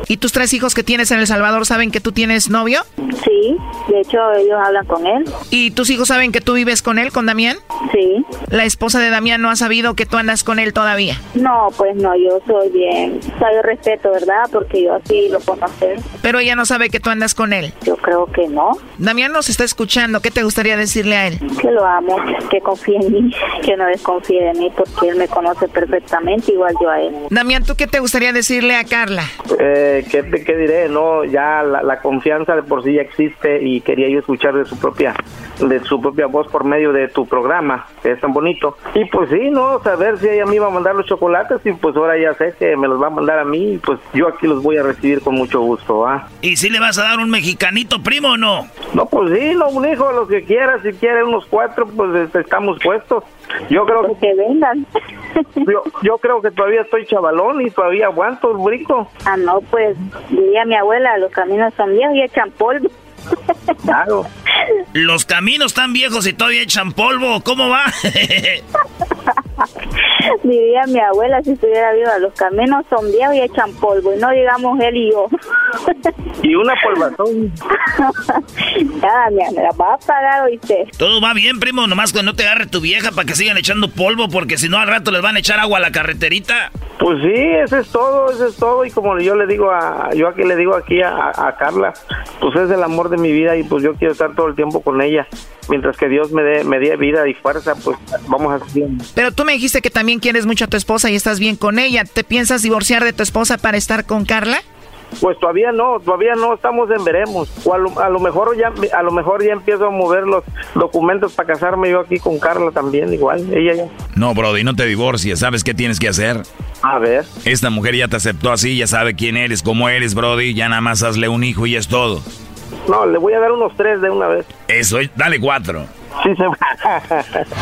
¿Y tus tres hijos que tienes en El Salvador saben que tú tienes novio? Sí, de hecho ellos hablan con él. ¿Y tus hijos saben que tú vives con él, con Damián? Sí. ¿La esposa de Damián no ha sabido que tú andas con él todavía? No, pues no, yo soy bien. O sea, yo respeto, ¿verdad? Porque yo así lo puedo hacer. Pero ella no sabe que tú andas con él. Yo creo que no. Damián nos está escuchando. ¿Qué te gustaría decirle a él? Que lo amo, que confíe en mí, (laughs) que no desconfíe de mí porque él me conoce perfectamente, igual yo a él. Damián, ¿tú qué te gustaría decirle a Carla? Eh, ¿qué, ¿Qué diré? No, ya la, la confianza de por sí ya existe y quería yo escuchar de su propia de su propia voz por medio de tu programa, que es tan bonito. Y pues sí, no, saber si ella me iba a mandar los chocolates y pues ahora ya sé que me los va a mandar a mí y pues yo aquí los voy a recibir con mucho gusto, ¿ah? ¿Y si le vas a dar un mexicanito primo o no? No, pues sí, no, un hijo, lo que quiera, si quiere unos cuatro, pues este, estamos puestos. Yo creo que... que vengan. (laughs) yo, yo creo que todavía estoy chavalón y todavía aguanto el brinco. Ah, no, pues diría mi abuela, los caminos son viejos y echan polvo. Claro. Los caminos están viejos y todavía echan polvo. ¿Cómo va? (laughs) Diría mi abuela si estuviera viva, los caminos son viejos y echan polvo, y no digamos él y yo. (laughs) y una polvazón. (laughs) ya, me la va a pagar, oíste. Todo va bien, primo, nomás que no te agarre tu vieja para que sigan echando polvo, porque si no al rato les van a echar agua a la carreterita. Pues sí, eso es todo, eso es todo. Y como yo le digo a, yo aquí le digo aquí a, a Carla, pues es el amor de mi vida y pues yo quiero estar todo el tiempo con ella mientras que Dios me dé, me dé vida y fuerza, pues vamos a seguir. Pero tú me dijiste que también quieres mucho a tu esposa y estás bien con ella. ¿Te piensas divorciar de tu esposa para estar con Carla? Pues todavía no, todavía no estamos en veremos. O a lo, mejor ya a lo mejor ya empiezo a mover los documentos para casarme yo aquí con Carla también, igual, ella ya. No, Brody, no te divorcies, ¿sabes qué tienes que hacer? A ver. Esta mujer ya te aceptó así, ya sabe quién eres, cómo eres, Brody, ya nada más hazle un hijo y es todo. No, le voy a dar unos tres de una vez. Eso, dale cuatro. Sí, se (laughs)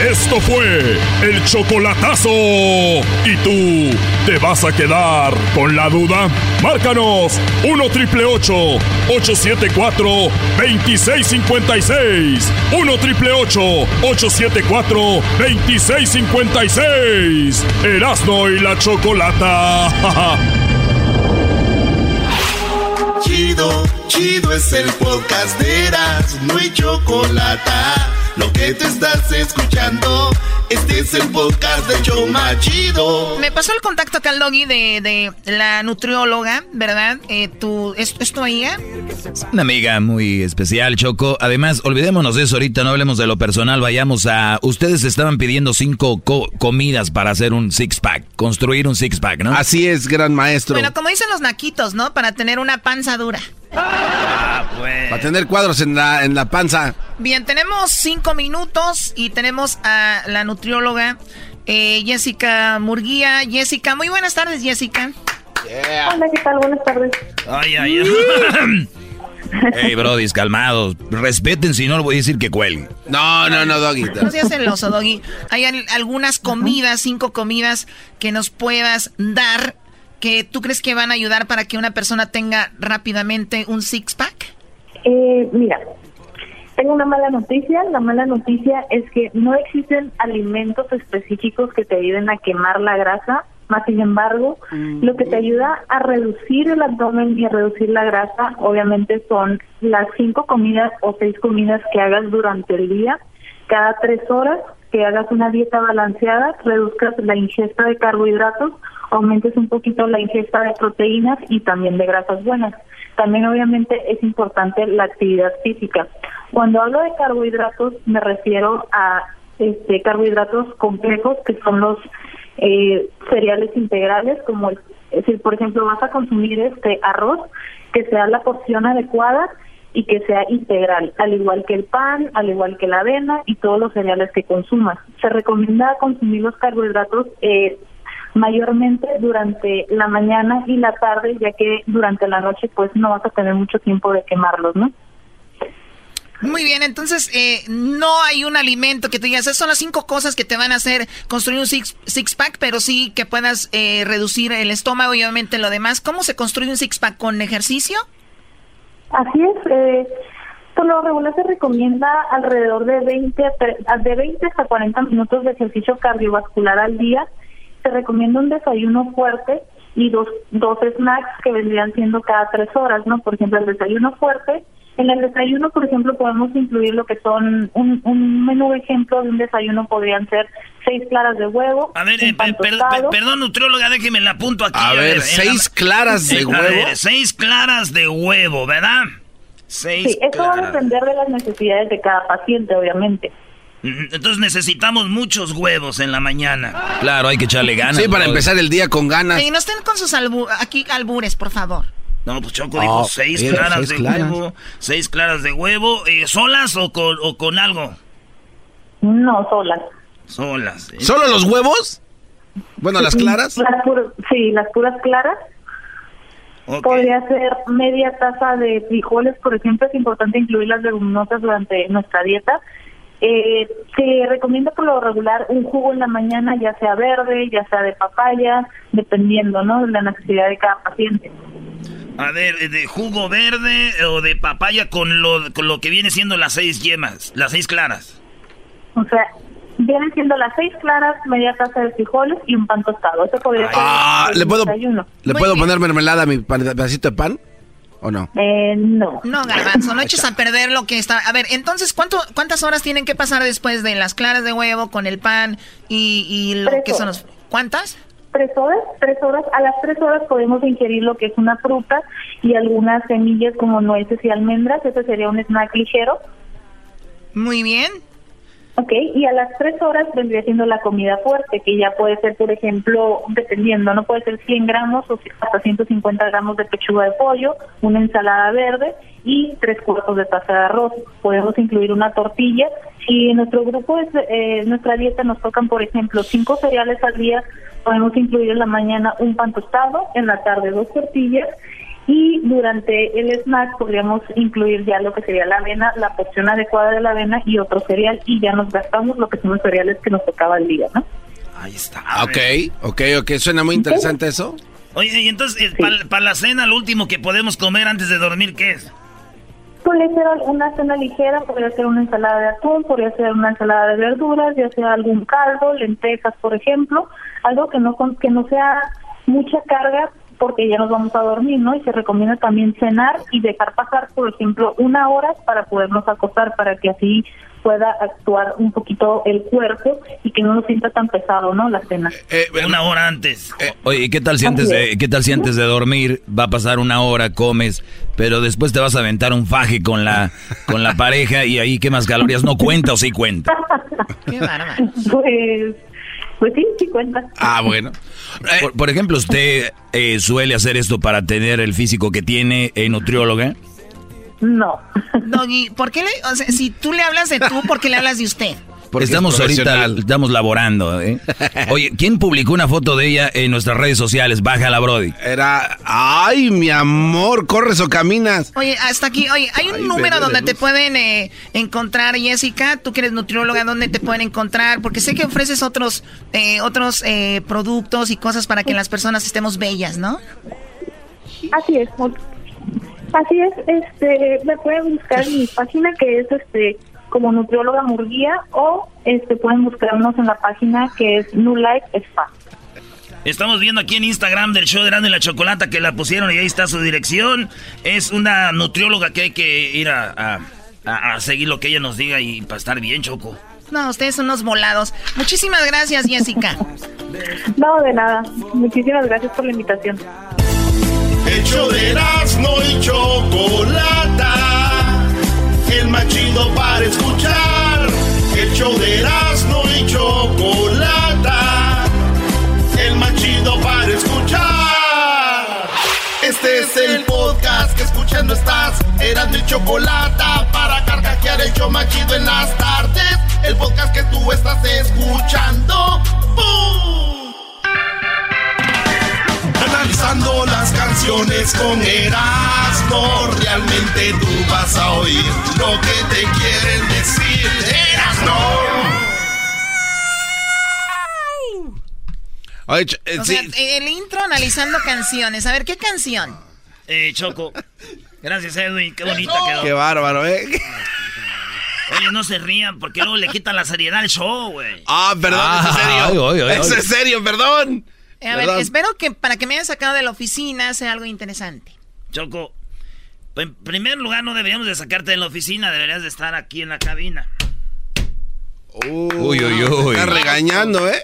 Esto fue el chocolatazo. ¿Y tú te vas a quedar con la duda? Márcanos 1 triple 874 2656. 1 triple 874 2656. Erasno y la chocolata. (laughs) Chido, chido es el podcast de Eras, no hay chocolate. Lo que te estás escuchando, este es el podcast de Choma Chido. Me pasó el contacto acá al doggy de, la nutrióloga, ¿verdad? Eh, ¿tu, ¿es, tu amiga? Una amiga muy especial, Choco. Además, olvidémonos de eso ahorita, no hablemos de lo personal, vayamos a... Ustedes estaban pidiendo cinco comidas para hacer un six-pack, construir un six-pack, ¿no? Así es, gran maestro. Bueno, como dicen los naquitos, ¿no? Para tener una panza dura. Ah, pues. Para tener cuadros en la, en la panza. Bien, tenemos cinco minutos y tenemos a la nutrióloga eh, Jessica Murguía. Jessica, muy buenas tardes, Jessica. Hola, ¿qué tal? Buenas tardes. Ay, ay, ay. (laughs) Hey, brodis, calmados. Respeten, si no, le voy a decir que cuelgue. No, no, no, Doggy. No seas celoso, Doggy. Hay algunas comidas, cinco comidas que nos puedas dar que tú crees que van a ayudar para que una persona tenga rápidamente un six-pack? Eh, mira, tengo una mala noticia. La mala noticia es que no existen alimentos específicos que te ayuden a quemar la grasa. Más sin embargo, mm. lo que te ayuda a reducir el abdomen y a reducir la grasa, obviamente, son las cinco comidas o seis comidas que hagas durante el día, cada tres horas, que hagas una dieta balanceada, reduzcas la ingesta de carbohidratos aumentes un poquito la ingesta de proteínas y también de grasas buenas. También obviamente es importante la actividad física. Cuando hablo de carbohidratos me refiero a este, carbohidratos complejos que son los eh, cereales integrales, como el, es decir, por ejemplo, vas a consumir este arroz que sea la porción adecuada y que sea integral, al igual que el pan, al igual que la avena y todos los cereales que consumas. Se recomienda consumir los carbohidratos eh, mayormente durante la mañana y la tarde, ya que durante la noche pues no vas a tener mucho tiempo de quemarlos, ¿no? Muy bien, entonces eh, no hay un alimento que te digas, esas son las cinco cosas que te van a hacer construir un six, six pack, pero sí que puedas eh, reducir el estómago y obviamente lo demás. ¿Cómo se construye un six pack con ejercicio? Así es, eh, por lo regular se recomienda alrededor de 20, de 20 hasta 40 minutos de ejercicio cardiovascular al día se recomienda un desayuno fuerte y dos, dos snacks que vendrían siendo cada tres horas, ¿no? Por ejemplo, el desayuno fuerte. En el desayuno, por ejemplo, podemos incluir lo que son un, un menú ejemplo de un desayuno podrían ser seis claras de huevo. A ver, eh, perdón, nutrióloga, déjeme la apunto aquí. A, ver, seis claras de huevo. seis claras de huevo, ¿verdad? Seis sí, eso va a depender de las necesidades de cada paciente, obviamente. Entonces necesitamos muchos huevos en la mañana. Claro, hay que echarle ganas. Sí, para empezar el día con ganas. Y no estén con sus aquí albures, por favor. No, pues Choco dijo seis claras de huevo. Seis claras de huevo. Eh, ¿Solas o con, o con algo? No, solas. Solas. ¿eh? ¿Solo los huevos? Bueno, ¿las claras? sí, las puras claras. Podría ser media taza de frijoles, por ejemplo. Es importante incluir las leguminosas durante nuestra dieta eh, se recomienda por lo regular un jugo en la mañana, ya sea verde, ya sea de papaya, dependiendo, ¿no? De la necesidad de cada paciente. A ver, de jugo verde o de papaya con lo, con lo que viene siendo las seis yemas, las seis claras. O sea, vienen siendo las seis claras, media taza de frijoles y un pan tostado. Eso podría ser Ah, el ¿le puedo, desayuno. ¿le puedo poner mermelada a mi pedacito de pan? ¿O no? Eh, no. No, garbanzo, no eches a perder lo que está. A ver, entonces, ¿cuánto, ¿cuántas horas tienen que pasar después de las claras de huevo con el pan y, y lo Tres que son los. ¿Cuántas? Tres horas, tres horas. A las tres horas podemos ingerir lo que es una fruta y algunas semillas como nueces y almendras. Ese sería un snack ligero. Muy bien. Ok, y a las tres horas vendría siendo la comida fuerte, que ya puede ser, por ejemplo, dependiendo, no puede ser 100 gramos o hasta 150 gramos de pechuga de pollo, una ensalada verde y tres cuartos de taza de arroz. Podemos incluir una tortilla. Si en nuestro grupo, es, eh, nuestra dieta nos tocan, por ejemplo, cinco cereales al día, podemos incluir en la mañana un pan tostado, en la tarde dos tortillas y durante el snack podríamos incluir ya lo que sería la avena, la porción adecuada de la avena y otro cereal y ya nos gastamos lo que son los cereales que nos tocaba el día, ¿no? Ahí está. Ok, ok, ok. Suena muy interesante eso. Oye, y entonces, para la cena, lo último que podemos comer antes de dormir, ¿qué es? Puede ser una cena ligera, podría ser una ensalada de atún, podría ser una ensalada de verduras, ya sea algún caldo, lentejas, por ejemplo, algo que no con- que no sea mucha carga porque ya nos vamos a dormir, ¿no? Y se recomienda también cenar y dejar pasar, por ejemplo, una hora para podernos acostar, para que así pueda actuar un poquito el cuerpo y que no nos sienta tan pesado, ¿no? La cena. Una hora antes. Oye, ¿y qué tal si antes de, qué tal si antes de dormir va a pasar una hora, comes, pero después te vas a aventar un faje con la, con la pareja y ahí quemas calorías? ¿No cuenta o sí cuenta? (laughs) Pues, pues sí, sí cuenta. Ah, bueno. Por, por ejemplo, ¿usted eh, suele hacer esto para tener el físico que tiene eh, nutrióloga? No. Doggy, ¿por qué le, o sea, si tú le hablas de tú, ¿por qué le hablas de usted? Porque estamos ahorita, estamos laborando, ¿eh? (laughs) Oye, ¿quién publicó una foto de ella en nuestras redes sociales? Bájala, Brody. Era, ay, mi amor, corres o caminas. Oye, hasta aquí, oye, hay un Ay, número donde de te pueden eh, encontrar, Jessica, tú que eres nutrióloga, ¿dónde te pueden encontrar? Porque sé que ofreces otros, eh, otros eh, productos y cosas para que las personas estemos bellas, ¿no? Así es. Así es, este, me pueden buscar en mi página que es este como nutrióloga Murguía o este pueden buscarnos en la página que es New Life Spa. Estamos viendo aquí en Instagram del show de Grande y la Chocolata que la pusieron y ahí está su dirección. Es una nutrióloga que hay que ir a, a- a- seguir lo que ella nos diga y para estar bien, Choco. No, ustedes son unos volados. Muchísimas gracias, Jessica. No, de nada. Muchísimas gracias por la invitación. El show de Erasmo y Chocolata. El más chido para escuchar. El show de Erasmo y Chocolata. El más chido para escuchar. Este es el podcast que escuchando estás. Erasmo y Chocolata para carcajear el show más chido en las tardes. El podcast que tú estás escuchando. ¡Bum! Analizando las canciones con Erasmo, realmente tú vas a oír lo que te quieren decir. Erasmo. Oye, eh, O sí, sea, el intro analizando canciones. A ver, ¿qué canción? Eh, Choco. Gracias, Edwin. Qué bonita quedó. qué bárbaro, ¿eh? Oye, no se rían porque luego le quitan la seriedad al show, güey. Ah, perdón, eso es serio. ay, ay, ay. Eso es serio, perdón. A ver, espero que para que me hayan sacado de la oficina sea algo interesante. Choco, en primer lugar no deberíamos de sacarte de la oficina, deberías de estar aquí en la cabina. Uy, uy, uy. Está regañando, ¿eh?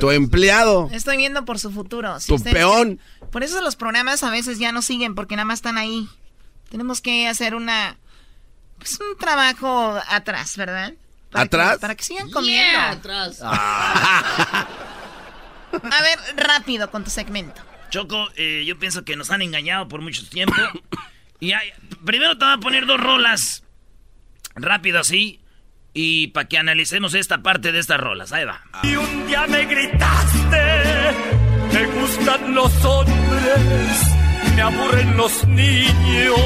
Tu empleado. Estoy viendo por su futuro. Si Tu peón. Por eso los programas a veces ya no siguen porque nada más están ahí. Tenemos que hacer una pues un trabajo atrás, ¿verdad? Para ¿Atrás? que- para que sigan comiendo. atrás. (laughs) A ver, rápido con tu segmento. Choco, eh, yo pienso que nos han engañado por mucho tiempo. y hay- primero te voy a poner dos rolas rápido así y para que analicemos esta parte de estas rolas. Ahí va. Y un día me gritaste, me gustan los hombres, me aburren los niños.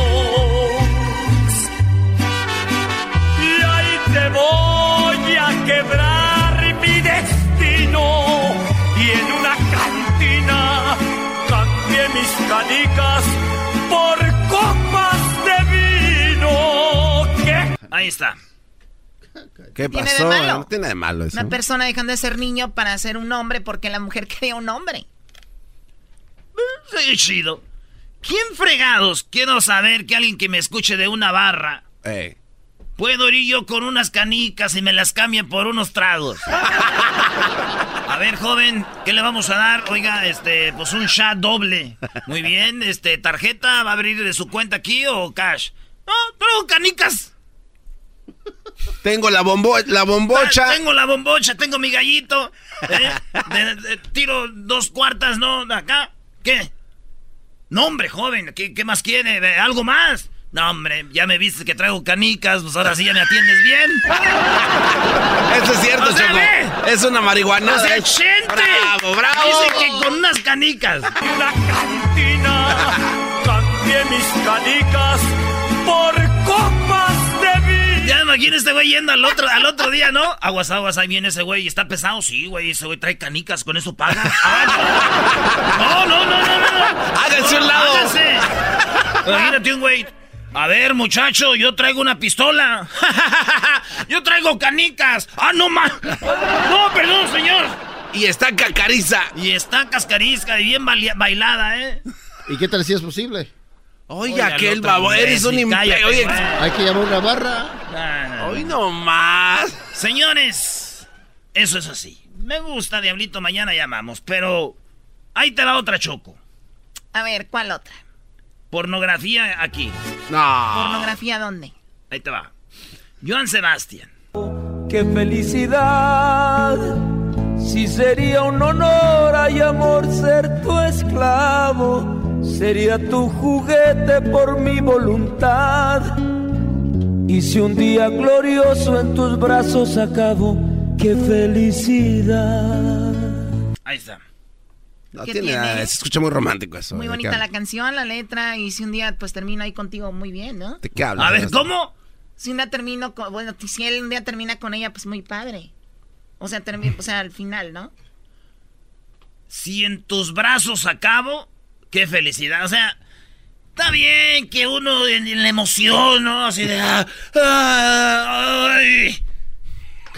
Y ahí te voy a quebrar. Y en una cantina cambié mis canicas por copas de vino. ¿Qué? Ahí está. ¿Qué tiene pasó? de malo? No tiene de malo eso. Una persona dejando de ser niño para ser un hombre porque la mujer quería un hombre. Sí, chido. ¿Quién fregados? Quiero saber que alguien que me escuche de una barra. Eh. Puedo ir yo con unas canicas y me las cambien por unos tragos. (laughs) A ver, joven, ¿qué le vamos a dar? Oiga, este, pues un shot doble. Muy bien, este, ¿tarjeta va a abrir de su cuenta aquí o cash? No, traigo canicas. Tengo la, bombo la bombocha. Ah, Tengo la bombocha, tengo mi gallito. ¿eh? De- de- tiro dos cuartas, ¿no? Acá. ¿Qué? No, hombre, joven, ¿qué, qué más quiere? ¿Eh, ¿Algo más? No, hombre, ya me viste que traigo canicas, pues ahora sí ya me atiendes bien. (laughs) Eso es cierto, O sea, Choco. ve. Es una marihuana. O sea, gente. Bravo, bravo. Dice que con unas canicas. Una cantina, cambié mis canicas por copas de vino. Ya me imagino este güey yendo al otro, al otro día, ¿no? Aguas, aguas, ahí viene ese güey. ¿Y está pesado? Sí, güey, ese güey trae canicas, ¿con eso paga? (laughs) Ah, no. no, no, no, no, no. Háganse un lado. Háganse. (laughs) Imagínate un güey. A ver, muchacho, yo traigo una pistola. (laughs) yo traigo canicas. Ah, no más. No, perdón, señor. Y está cacariza. Y está cascarisca y bien bailada, ¿eh? ¿Y qué tal si es posible? Oye, Oye, aquel babo, eres un imperio. Oye. Hay que llamar una barra. Ah, hoy no más. Señores, eso es así. Me gusta, Diablito, mañana llamamos, pero ahí te va otra choco. A ver, ¿cuál otra? Pornografía aquí. No. ¿Pornografía dónde? Ahí te va. Joan Sebastián. ¡Qué felicidad! Si sería un honor, hay amor, ser tu esclavo. Sería tu juguete por mi voluntad. Y si un día glorioso en tus brazos acabo, ¡qué felicidad! Ahí está. No ¿Qué tiene tiene? nada, se escucha muy romántico eso. Muy ¿De bonita la canción, la letra, y si un día pues termino ahí contigo, muy bien, ¿no? ¿De qué hablas? A ver, ¿cómo? Si un día termino con, bueno, si él un día termina con ella, pues muy padre. O sea, termina, o sea, al final, ¿no? Si en tus brazos acabo, qué felicidad. O sea, está bien que uno en, en la emoción, ¿no? Así de. ah, ah, ay.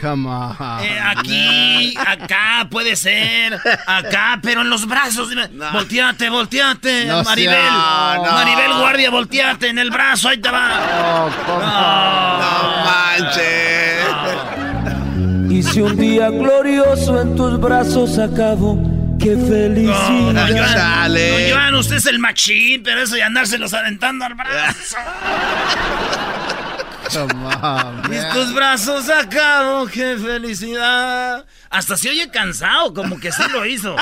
Come on. Eh, aquí, acá, puede ser, acá, pero en los brazos. dime, Volteate, volteate, No Maribel. sea- no, no. Maribel Guardia, volteate en el brazo, ahí te va. No manches. Y si un día glorioso en tus brazos acabo, ¡qué No, felicidad! no, Joan, Chale. no, Joan, usted es el machín, pero eso de andárselos aventando al brazo. (laughs) Man. tus brazos acabo, qué felicidad. Hasta se oye cansado, como que sí lo hizo.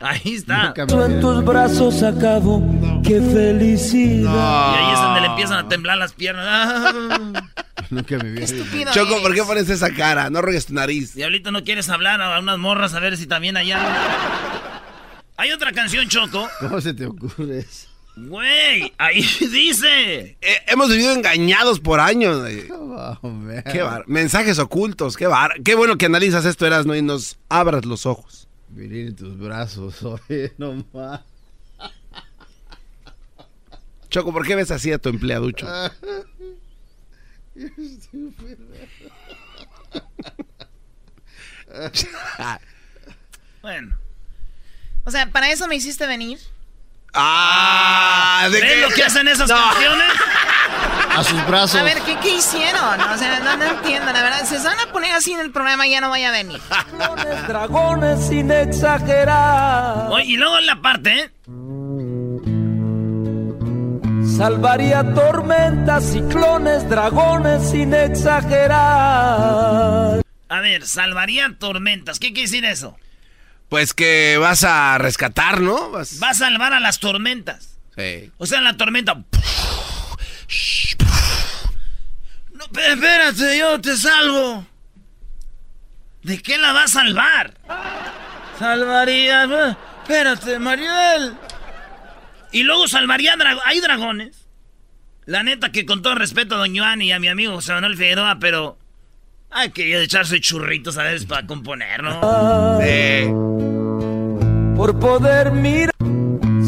Ahí está. Me en tus brazos acabo, ¡qué felicidad! Y ahí es donde le empiezan a temblar las piernas. Ah. Nunca me Estúpido Choco, ¿por qué es. pones esa cara? No ruegues tu nariz. Diablito, ¿no quieres hablar a unas morras a ver si también allá? Hay otra canción, Choco. ¿Cómo se te ocurre eso? Güey, ahí (laughs) dice. Eh, hemos vivido engañados por años. (laughs) man. Qué bar- Mensajes ocultos, qué bar... Qué bueno que analizas esto, Erasmo, y nos abras los ojos. En tus brazos, (laughs) oye, no más. Choco, ¿por qué ves así a tu empleaducho? Bueno. O sea, ¿para eso me hiciste venir? ¡Ah! ¿de ¿Ves qué? lo que hacen esas No. canciones? A sus brazos. A ver, ¿qué, qué hicieron? O sea, no, no entiendo, la verdad. Se van a poner así en el programa, ya no vaya a venir. Dragones, dragones sin exagerar. Oye, y luego en la parte, ¿eh? Salvaría tormentas, ciclones, dragones sin exagerar. A ver, salvaría tormentas. ¿Qué quiere decir eso? Pues que vas a rescatar, ¿no? Vas... Va a salvar a las tormentas. Sí. O sea, en la tormenta. No, espérate, yo te salvo. ¿De qué la va a salvar? Salvaría. Espérate, Mariel. Y luego salvaría. dra- Hay dragones. La neta que con todo respeto a Don Joan y a mi amigo José Manuel Figueroa, pero. Hay que echarse churritos a veces para componer, ¿no? Sí. Por poder mirar,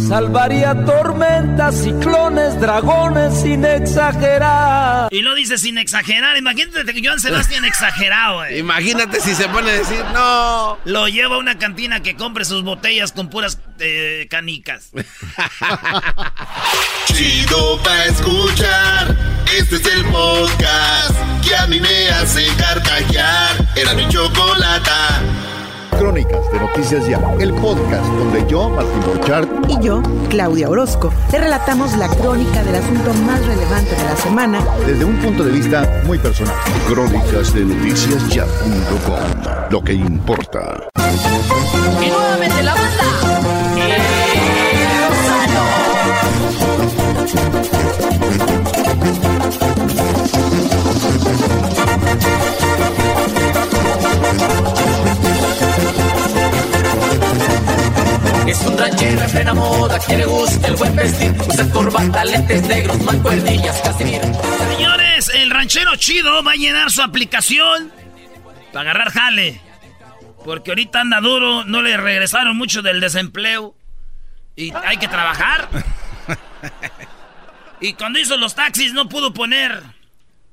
Salvaría tormentas, ciclones, dragones sin exagerar. Y lo dice sin exagerar. Imagínate que Joan Sebastián (laughs) exagerado, eh. Imagínate si se pone a decir, no. Lo lleva a una cantina que compre sus botellas con puras eh, canicas. (laughs) Chido pa' escuchar. Este es el podcast que a mí me hace carcajear. Era mi chocolata. Crónicas de Noticias Ya, el podcast donde yo, Martín Borchardt, y yo, Claudia Orozco, te relatamos la crónica del asunto más relevante de la semana desde un punto de vista muy personal. Crónicas de Noticias Ya.com, lo que importa. Y nuevamente la banda. Un ranchero en plena moda que le gusta el buen vestir. Usa corbata, lentes negros, mancuernillas, casimir. Señores, el ranchero chido va a llenar su aplicación para agarrar jale. Porque ahorita anda duro, no le regresaron mucho del desempleo. Y hay que trabajar. Y cuando hizo los taxis no pudo poner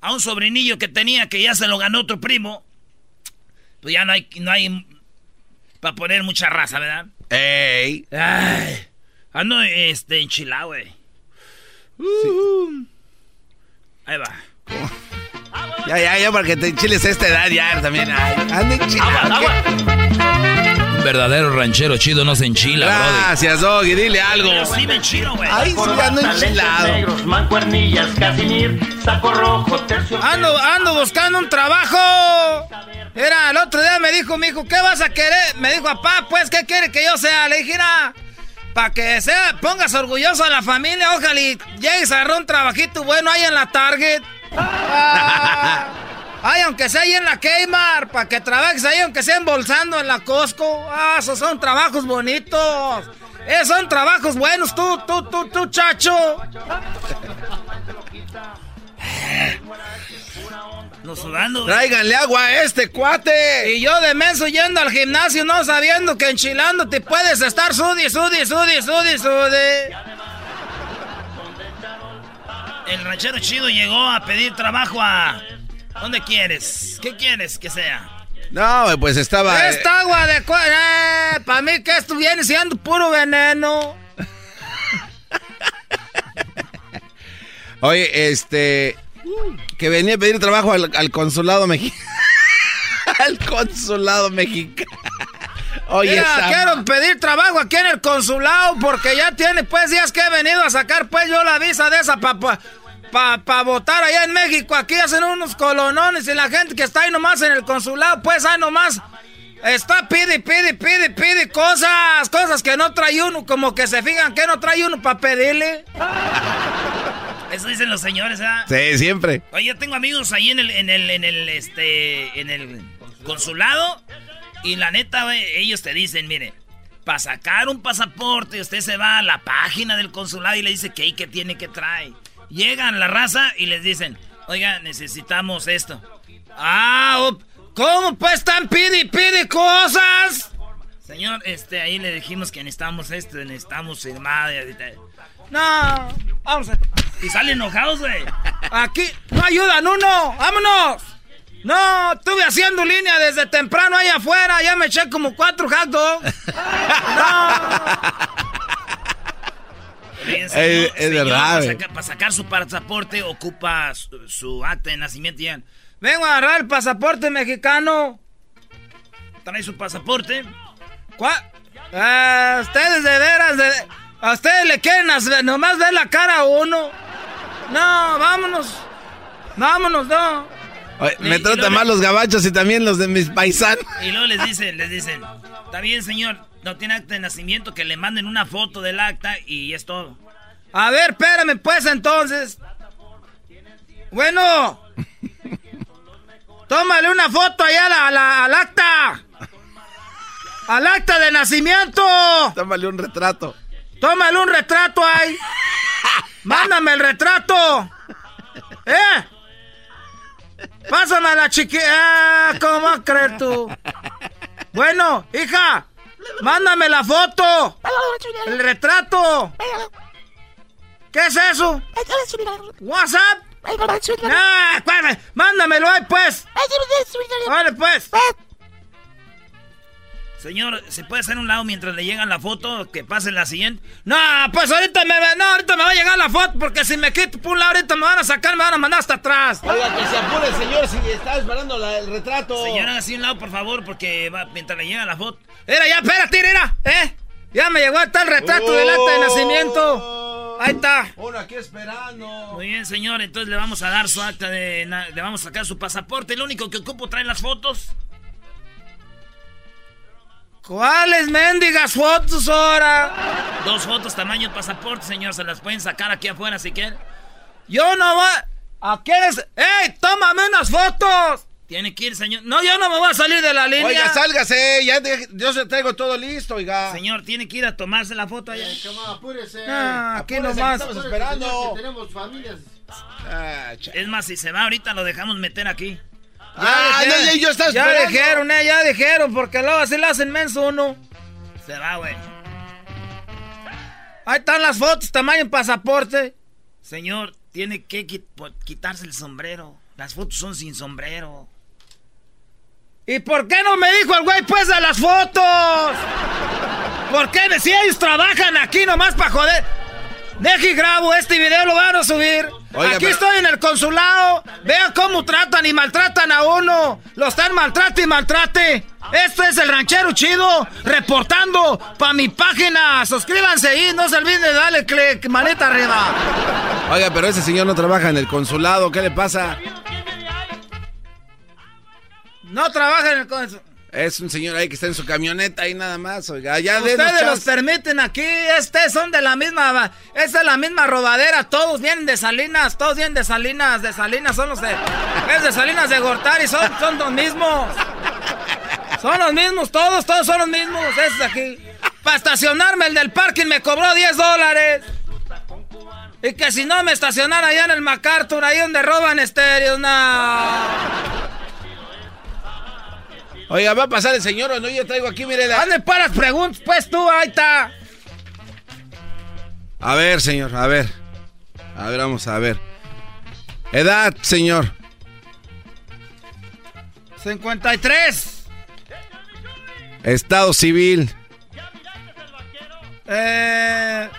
a un sobrinillo que tenía que ya se lo ganó otro primo. Pues ya no hay, no hay para poner mucha raza, ¿verdad? ¡Ey! Ay, ando este, enchilado, güey. Uh. Ahí va. Ya, ya, ya, porque te enchiles a esta edad ya también. Ay, anda enchilado. Un verdadero ranchero chido no se enchila, Gracias, Doggy, dile algo. Yo sí me enchilo, güey. Ay, sí, ando enchilado. negros, mancuernillas, casimir, saco rojo, tercio. Ando, ando buscando un trabajo. Era, el otro día me dijo mi hijo, ¿qué vas a querer? Me dijo, papá, pues, ¿qué quiere que yo sea? Le dije, para que sea, pongas orgulloso a la familia, ojalá y llegues a agarrar un trabajito bueno ahí en la Target. Ah, (laughs) ay, aunque sea ahí en la Kmart, para que trabajes ahí, aunque sea embolsando en la Costco. Ah, esos son trabajos bonitos. Esos son trabajos buenos, tú, tú, tú, tú, chacho. No sudando. Tráiganle agua a este cuate. Y yo de menso yendo al gimnasio no sabiendo que enchilando te puedes estar sudi, sudi, sudi, sudi, sudi. El ranchero chido llegó a pedir trabajo a... ¿Dónde quieres? ¿Qué quieres que sea? No, pues estaba. Esta agua de... Eh, para mí que esto viene siendo puro veneno. (laughs) Oye, este. Que venía a pedir trabajo al, al consulado mexicano. (laughs) al consulado mexicano. (laughs) Oye, Mira, quiero pedir trabajo aquí en el consulado porque ya tiene pues días que he venido a sacar pues yo la visa de esa para pa, votar allá en México. Aquí hacen unos colonones y la gente que está ahí nomás en el consulado pues ahí nomás está pide, pide, pide, pide cosas, cosas que no trae uno, como que se fijan que no trae uno para pedirle. (laughs) Eso dicen los señores, ¿verdad? Sí, siempre. Oye, yo tengo amigos ahí en el, en el, en el, este, en el consulado y la neta, ellos te dicen, mire, para sacar un pasaporte usted se va a la página del consulado y le dice que ahí que tiene que traer. Llegan la raza y les dicen, oiga, necesitamos esto. Ah, ¿cómo pues están pide y pide cosas? Señor, este, ahí le dijimos que necesitamos esto, necesitamos y- No, vamos a... Y salen enojados, güey. Aquí no ayudan uno, vámonos. No, estuve haciendo línea desde temprano ahí afuera, ya me eché como cuatro hot dogs. Es- es verdad, Para sacar, para sacar su pasaporte ocupa su, su acta de nacimiento y ya. Vengo a agarrar el pasaporte mexicano. ¿Trae su pasaporte? ¿Cuál? Ah, ustedes de veras, de- a ustedes le quieren hacer- nomás ver la cara a uno. No, vámonos. Vámonos, no. Oye, me tratan mal los gabachos y también los de mis paisanos. Y luego les dicen, les dicen, está bien señor, no tiene acta de nacimiento, que le manden una foto del acta y es todo. A ver, espérame pues entonces. Bueno. Tómale una foto allá a la- a la- al acta. Al acta de nacimiento. Tómale un retrato. Tómale un retrato ahí. Mándame el retrato. ¿Eh? Pásame a la chiquilla. Ah, ¿Cómo creer tú? Bueno, hija, Mándame la foto. El retrato. ¿Qué es eso? WhatsApp. Ah, mándamelo ahí pues. Vale pues. Señor, ¿se puede hacer un lado mientras le llega la foto? Que pase la siguiente. No, pues ahorita me, no, ahorita me va a llegar la foto porque si me quito por un lado ahorita me van a sacar, me van a mandar hasta atrás. Oiga, que se apure el señor si está esperando el retrato. Señor, así un lado, por favor, porque va, mientras le llega la foto. Era, ya, espérate, era, ¿eh? Ya me llegó hasta el retrato del acta de nacimiento. Ahí está. Uno aquí esperando. Muy bien, señor. Entonces le vamos a dar su acta de. Le vamos a sacar su pasaporte. El único que ocupo trae las fotos. ¿Cuáles mendigas fotos ahora? Dos fotos tamaño pasaporte, señor. Se las pueden sacar aquí afuera si quieren. Yo no voy. ¿A quieres? ¡Ey! ¡Tómame unas fotos! Tiene que ir, señor. No, yo no me voy a salir de la línea. Oiga, sálgase. Ya yo se traigo todo listo, oiga. Señor, tiene que ir a tomarse la foto allá. Eh, apúrese. Ah, aquí nomás. Estamos esperando. tenemos familias. Ah, es más, si se va ahorita lo dejamos meter aquí. Ah, ya, no, yo ya dijeron, eh, ya dijeron, porque luego así lo hacen menso uno. Se va, güey. Ahí están las fotos, tamaño pasaporte. Señor, tiene que quitarse el sombrero. Las fotos son sin sombrero. ¿Y por qué no me dijo el güey pues de las fotos? ¿Por qué? Si ellos trabajan aquí nomás para joder. Deje y grabo este video, lo van a subir. Aquí estoy en el consulado. Vean cómo tratan y maltratan a uno. Lo están maltrate y maltrate. Esto es el ranchero chido reportando para mi página. Suscríbanse ahí, no se olviden de darle click, manita arriba. Oiga, pero ese señor no trabaja en el consulado, ¿qué le pasa? No trabaja en el consulado. Es un señor ahí que está en su camioneta ahí nada más, oiga. Ya Ustedes los permiten aquí, este son de la misma, esta es la misma robadera, todos vienen de Salinas, todos vienen de Salinas, de Salinas, son los de, es de Salinas de Gortari, son, son los mismos. Son los mismos, todos, todos son los mismos, es aquí. Para estacionarme el del parking me cobró 10 dólares. Y que si no me estacionara allá en el MacArthur, ahí donde roban estéreos, no. Oiga, ¿va a pasar el señor o no? Yo traigo aquí, mire. La... ¿Dónde paras preguntas? Pues tú, ahí está. A ver, señor, a ver. A ver, vamos a ver. Edad, señor. 53. Estado civil. Eh,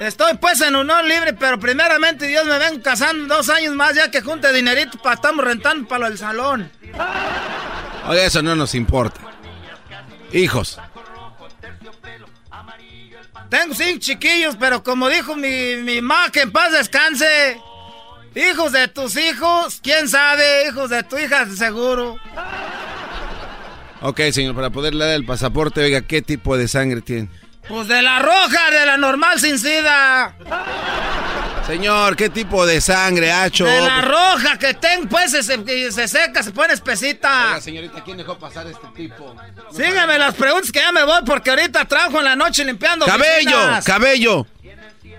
estoy pues en unión libre, pero primeramente Dios me ven casando dos años más ya que junte dinerito para estamos rentando para lo del salón. Oye, eso no nos importa. Hijos. Tengo cinco chiquillos, pero como dijo mi, mi mamá, que en paz descanse. Hijos de tus hijos, quién sabe, hijos de tu hija, seguro. Ok, señor, para poderle dar el pasaporte, oiga, ¿qué tipo de sangre tiene? Pues de la roja, de la normal sin sida. Señor, ¿qué tipo de sangre, hacho? De la roja que tengo, pues se, se, seca, se pone espesita. Oiga, señorita, ¿quién dejó pasar este tipo? Sígueme las preguntas que ya me voy porque ahorita trabajo en la noche limpiando Cabello, cabello.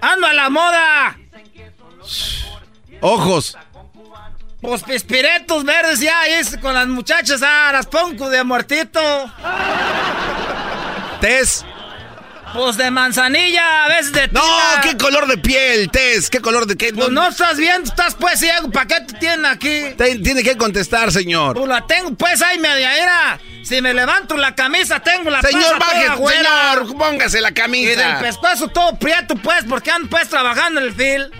Ando a la moda. Ojos. Pues pispiretos verdes ya, ahí con las muchachas, ah, las pongo de muertito. Tess. Pues de manzanilla, a veces de No, ¿qué color de piel, Tess? ¿Qué color de qué? Pues no estás viendo, estás pues ciego. ¿Para qué te tienen aquí? tiene que contestar, señor. Pues la tengo pues ahí media era. Si me levanto la camisa, tengo la Señor, baje, señor, póngase la camisa. Y del pescuezo todo prieto, pues, porque ando pues trabajando en el fil.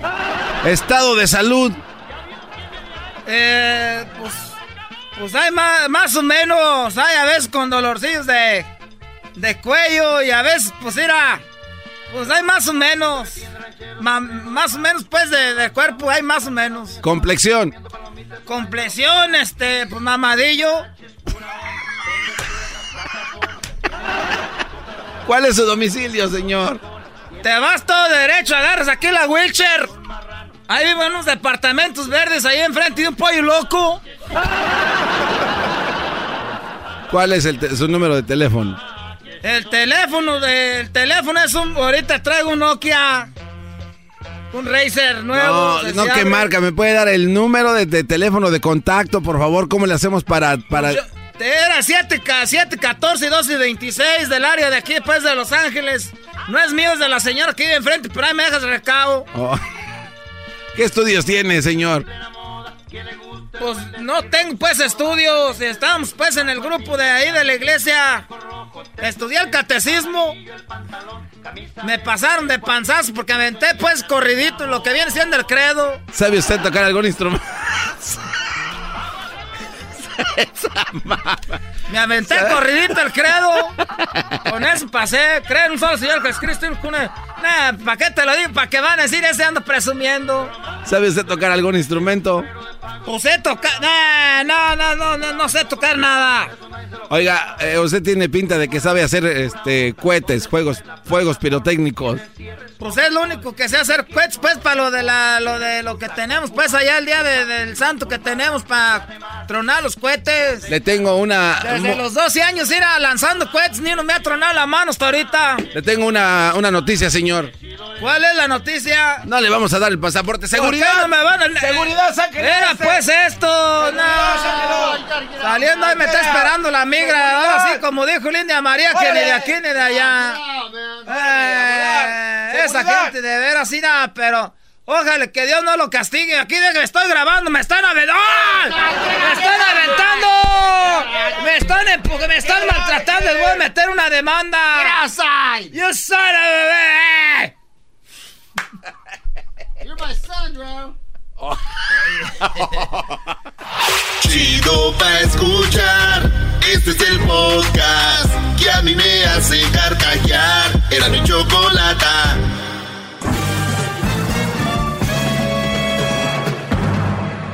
Estado de salud. Eh, pues, pues hay más, más o menos, hay a veces con dolorcillos de de cuello y a veces, pues mira, pues hay más o menos. más o menos, pues, de, cuerpo hay más o menos. Complexión. Complexión, este, pues mamadillo. ¿Cuál es su domicilio, señor? Te vas todo derecho, agarras aquí la wheelchair. Ahí viven unos departamentos verdes ahí enfrente de un pollo loco. ¿Cuál es el su número de teléfono? El teléfono, el teléfono es un. Ahorita traigo un Nokia. Un Razer nuevo. No, no, ¿qué marca? ¿Me puede dar el número de, teléfono de contacto, por favor? ¿Cómo le hacemos para.? para... Era 7, 7, 14, 12 y 26 del área de aquí, después de Los Ángeles. No es mío, es de la señora que vive enfrente, pero ahí me dejas recado. Oh. ¿Qué estudios tiene, señor? Pues no tengo pues estudios. Estamos pues en el grupo de ahí de la iglesia. Estudié el catecismo. Me pasaron de panzazo porque aventé pues corridito lo que viene siendo el credo. ¿Sabe usted tocar algún instrumento? (laughs) Me aventé corridito el credo. Con eso pasé. Creen un solo Señor Jesucristo. Nah, ¿para qué te lo digo? ¿Para qué van a decir ese ando presumiendo? ¿Sabe usted tocar algún instrumento? Pues sé tocar. Nah, no, no, no, no, no sé tocar nada. Oiga, eh, usted tiene pinta de que sabe hacer este cohetes, juegos, fuegos pirotécnicos. Pues es lo único que sé hacer cohetes, pues, para lo de la, lo de lo que tenemos, pues, allá el día del santo que tenemos para tronar los cohetes. Le tengo una. Desde los 12 años ir lanzando cohetes, ni uno me ha tronado la mano hasta ahorita. Le tengo una, una noticia, señor. ¿Cuál es la noticia? No le vamos a dar el pasaporte. ¡Seguridad! no me van a... ¡Seguridad, saquen Era pues esto. No. Saliendo ahí me está esperando la migra. Ahora sí, como dijo Lindia María, que ni de aquí ni de allá. Eh, esa gente de veras, sí, nada, pero... Ojalá que Dios no lo castigue. Aquí de que estoy grabando, me están aventando. ¡Me están aventando! Me están, me están maltratando. Les voy a meter una demanda. ¡Yo soy bebé! You're my son, bro. (laughs) Chido pa escuchar. Este es el podcast que a mí me hace carcajear. Era mi chocolata.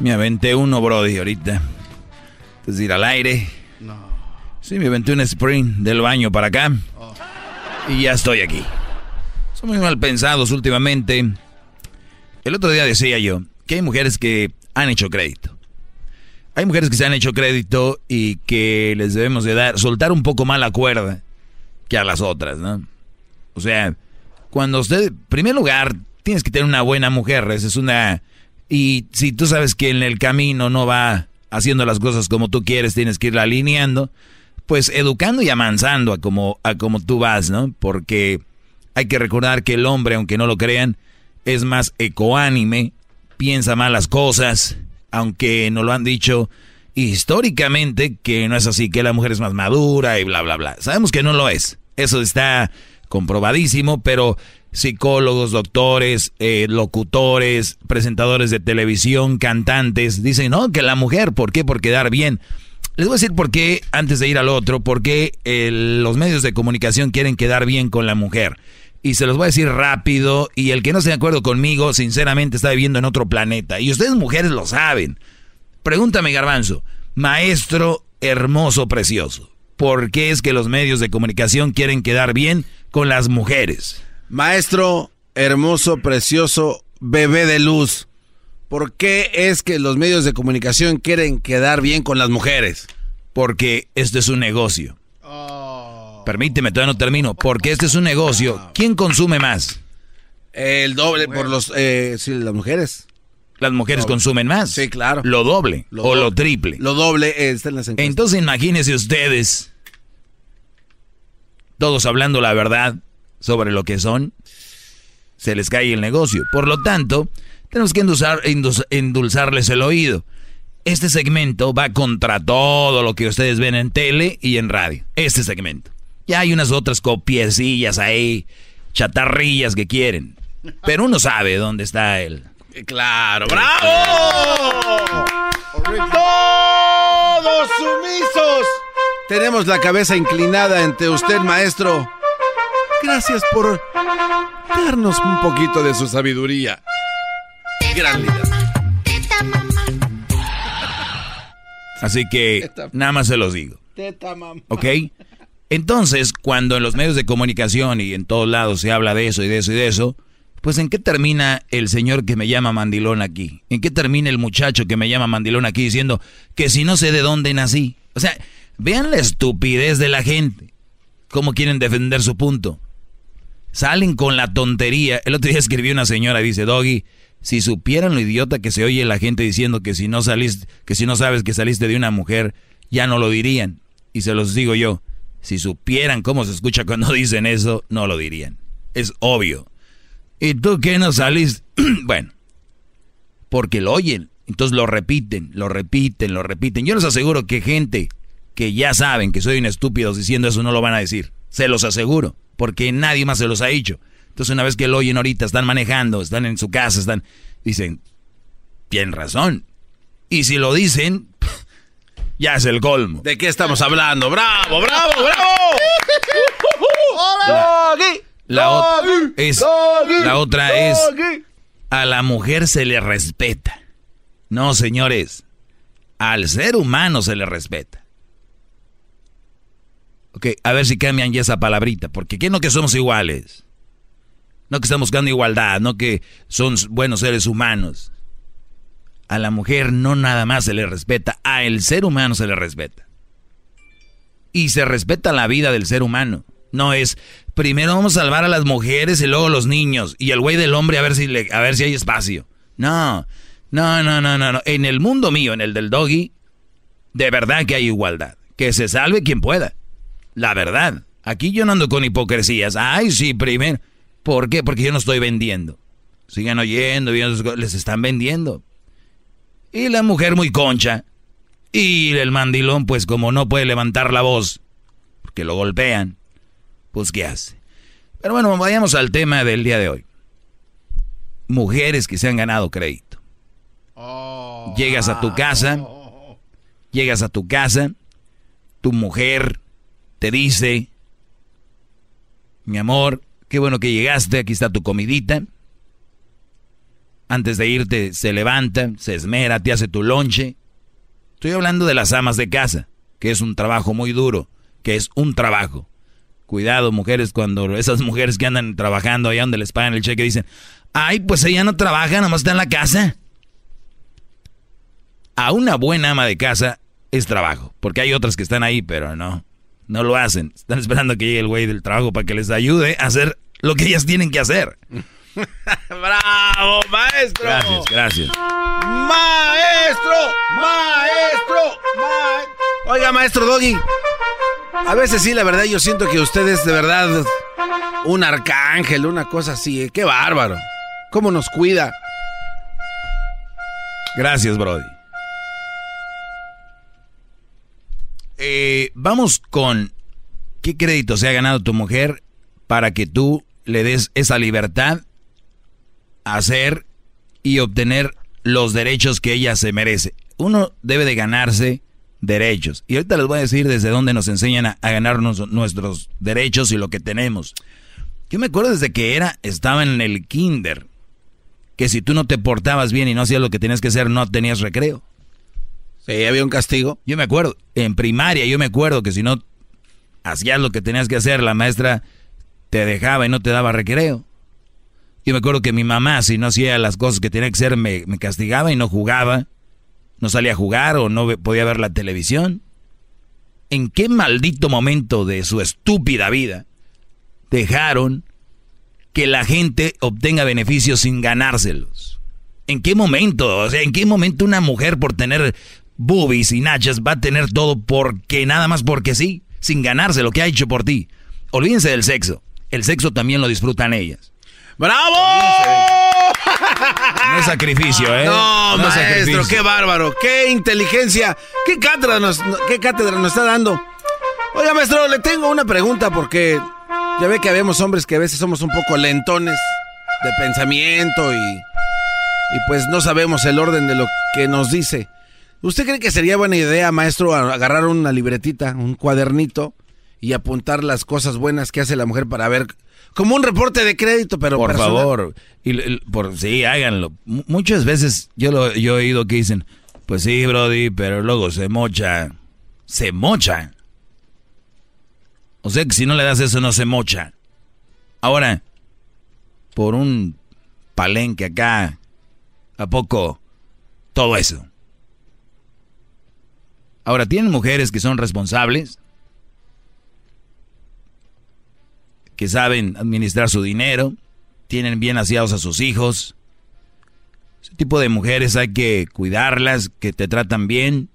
Me aventé uno, Brody, ahorita. Es ir al aire. No. Sí, me aventé un sprint del baño para acá. Y ya estoy aquí. Son muy mal pensados últimamente. El otro día decía yo que hay mujeres que han hecho crédito. Hay mujeres que se han hecho crédito y que les debemos de dar, soltar un poco más la cuerda que a las otras, ¿no? O sea, cuando usted, en primer lugar, tienes que tener una buena mujer, esa es una... Y si tú sabes que en el camino no va haciendo las cosas como tú quieres, tienes que irla alineando, pues educando y amansando a como, a como tú vas, ¿no? Porque hay que recordar que el hombre, aunque no lo crean, es más ecoánime, piensa más las cosas, aunque nos lo han dicho históricamente que no es así, que la mujer es más madura y bla, bla, bla. Sabemos que no lo es. Eso está comprobadísimo, pero psicólogos, doctores, eh, locutores, presentadores de televisión, cantantes, dicen, no, que la mujer, ¿por qué? Por quedar bien. Les voy a decir por qué, antes de ir al otro, por qué los medios de comunicación quieren quedar bien con la mujer. Y se los voy a decir rápido, y el que no esté de acuerdo conmigo, sinceramente está viviendo en otro planeta. Y ustedes mujeres lo saben. Pregúntame, garbanzo, maestro hermoso, precioso, ¿por qué es que los medios de comunicación quieren quedar bien con las mujeres? Maestro, hermoso, precioso, bebé de luz. ¿Por qué es que los medios de comunicación quieren quedar bien con las mujeres? Porque este es un negocio. Permíteme, todavía no termino. Porque este es un negocio. ¿Quién consume más? El doble por los eh, sí, las mujeres. Las mujeres consumen más. Sí, claro. Lo doble Lo o lo triple. Lo doble está en las encuestas. Entonces imagínense ustedes, todos hablando la verdad sobre lo que son, se les cae el negocio. Por lo tanto, tenemos que endulzar- endulz- endulzarles el oído. Este segmento va contra todo lo que ustedes ven en tele y en radio. Este segmento. Ya hay unas otras copiecillas ahí, chatarrillas que quieren. Pero uno sabe dónde está él. Claro, bravo. Todos sumisos. Tenemos la cabeza inclinada ante usted, maestro. Gracias por darnos un poquito de su sabiduría. Gran líder. Así que nada más se los digo. ¿Ok? Entonces, cuando en los medios de comunicación y en todos lados se habla de eso y de eso y de eso, pues ¿en qué termina el señor que me llama mandilón aquí? ¿En qué termina el muchacho que me llama mandilón aquí diciendo que si no sé de dónde nací? O sea, vean la estupidez de la gente. ¿Cómo quieren defender su punto? Salen con la tontería. El otro día escribió una señora, dice, Doggy, si supieran lo idiota que se oye la gente diciendo que si no saliste, que si no sabes que saliste de una mujer, ya no lo dirían. Y se los digo yo, si supieran cómo se escucha cuando (laughs) dicen eso, no lo dirían. Es obvio. ¿Y tú qué no saliste? (clears throat) bueno, porque lo oyen. Entonces lo repiten, lo repiten, lo repiten. Yo les aseguro que gente que ya saben que soy un estúpido diciendo eso no lo van a decir. Se los aseguro, porque nadie más se los ha dicho. Entonces una vez que lo oyen ahorita, están manejando, están en su casa, están... Dicen, tienen razón. Y si lo dicen, (laughs) ya es el colmo. ¿De qué estamos hablando? ¡Bravo, bravo, bravo! La, ot- es, la otra es, a la mujer se le respeta. No, señores, al ser humano se le respeta. A ver si cambian ya esa palabrita, porque ¿qué no que somos iguales? No que estamos buscando igualdad, no que son buenos seres humanos. A la mujer no nada más se le respeta, a el ser humano se le respeta. Y se respeta la vida del ser humano. No es, primero vamos a salvar a las mujeres y luego los niños. Y el güey del hombre a ver si, a ver si hay espacio. No, no, no, no, no, no. En el mundo mío, en el del doggy, de verdad que hay igualdad. Que se salve quien pueda. La verdad. Aquí yo no ando con hipocresías. Ay, sí, primero. ¿Por qué? Porque yo no estoy vendiendo. Sigan oyendo, viendo, les están vendiendo. Y la mujer muy concha. Y el mandilón, pues como no puede levantar la voz, porque lo golpean, pues ¿qué hace? Pero bueno, vayamos al tema del día de hoy. Mujeres que se han ganado crédito. Llegas a tu casa, (laughs) llegas a tu casa, tu mujer te dice, mi amor, qué bueno que llegaste, aquí está tu comidita. Antes de irte se levanta, se esmera, te hace tu lonche. Estoy hablando de las amas de casa, que es un trabajo muy duro, que es un trabajo. Cuidado, mujeres, cuando esas mujeres que andan trabajando allá donde les pagan el cheque dicen, ay, pues ella no trabaja, nomás está en la casa. A una buena ama de casa es trabajo, porque hay otras que están ahí, pero no, no lo hacen. Están esperando que llegue el güey del trabajo para que les ayude a hacer lo que ellas tienen que hacer. (laughs) ¡Bravo, maestro! Gracias, gracias. ¡Maestro! ¡Maestro! ma- Oiga, maestro Doggy. A veces sí, la verdad, yo siento que usted es de verdad un arcángel, una cosa así. ¿eh? ¡Qué bárbaro! ¿Cómo nos cuida? Gracias, Brody. Eh, vamos con qué crédito se ha ganado tu mujer para que tú le des esa libertad a hacer y obtener los derechos que ella se merece. Uno debe de ganarse derechos. Y ahorita les voy a decir desde dónde nos enseñan a, ganarnos nuestros derechos y lo que tenemos. Yo me acuerdo desde que era, estaba en el kinder, que si tú no te portabas bien y no hacías lo que tenías que hacer, no tenías recreo. Sí, había un castigo. Yo me acuerdo, en primaria yo me acuerdo que si no hacías lo que tenías que hacer, la maestra te dejaba y no te daba recreo. Yo me acuerdo que mi mamá, si no hacía las cosas que tenía que hacer, me, me castigaba y no jugaba. No salía a jugar o no podía ver la televisión. ¿En qué maldito momento de su estúpida vida dejaron que la gente obtenga beneficios sin ganárselos? ¿En qué momento? O sea, ¿en qué momento una mujer por tener boobies y nachas va a tener todo porque nada más porque sí, sin ganarse lo que ha hecho por ti? Olvídense del sexo. El sexo también lo disfrutan ellas. ¡Bravo! No es sacrificio, ¿eh? No, es maestro, sacrificio. qué bárbaro, qué inteligencia, qué cátedra nos, qué cátedra nos está dando. Oiga, maestro, le tengo una pregunta porque ya ve que habemos hombres que a veces somos un poco lentones de pensamiento y, y pues no sabemos el orden de lo que nos dice. ¿Usted cree que sería buena idea, maestro, agarrar una libretita, un cuadernito y apuntar las cosas buenas que hace la mujer para ver como un reporte de crédito, pero por favor, y, por sí, háganlo. muchas veces yo lo yo he oído que dicen, pues sí, Brody, pero luego se mocha, se mocha. O sea que si no le das eso no se mocha. Ahora, por un palenque acá, ¿a poco todo eso? Ahora, ¿tienen mujeres que son responsables? Que saben administrar su dinero, tienen bien aseados a sus hijos. Ese tipo de mujeres hay que cuidarlas, que te tratan bien.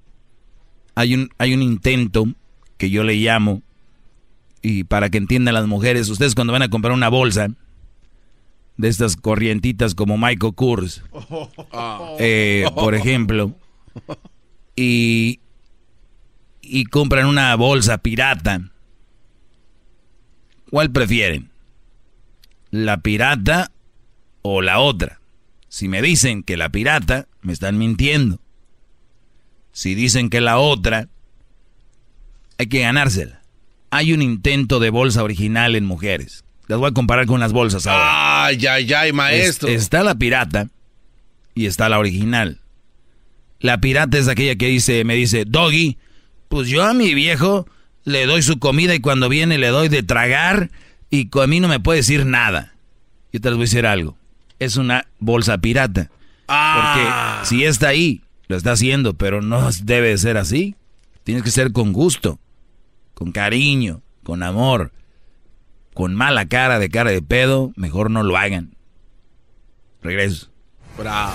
Hay un, hay un intento que yo le llamo, y para que entiendan las mujeres, ustedes cuando van a comprar una bolsa, de estas corrientitas como Michael Kors, (laughs) eh, por ejemplo, y, y compran una bolsa pirata, ¿cuál prefieren? ¿La pirata o la otra? Si me dicen que la pirata, me están mintiendo. Si dicen que la otra, hay que ganársela. Hay un intento de bolsa original en mujeres. Las voy a comparar con las bolsas ahora. Ay, ay, ay, maestro. está la pirata y está la original. La pirata es aquella que dice, me dice, Doggy, pues yo a mi viejo le doy su comida y cuando viene le doy de tragar y a mí no me puede decir nada. Yo te les voy a decir algo. Es una bolsa pirata. Ah. Porque si está ahí, lo está haciendo, pero no debe ser así. Tienes que ser con gusto, con cariño, con amor con mala cara de cara de pedo, mejor no lo hagan. Regreso. Bravo.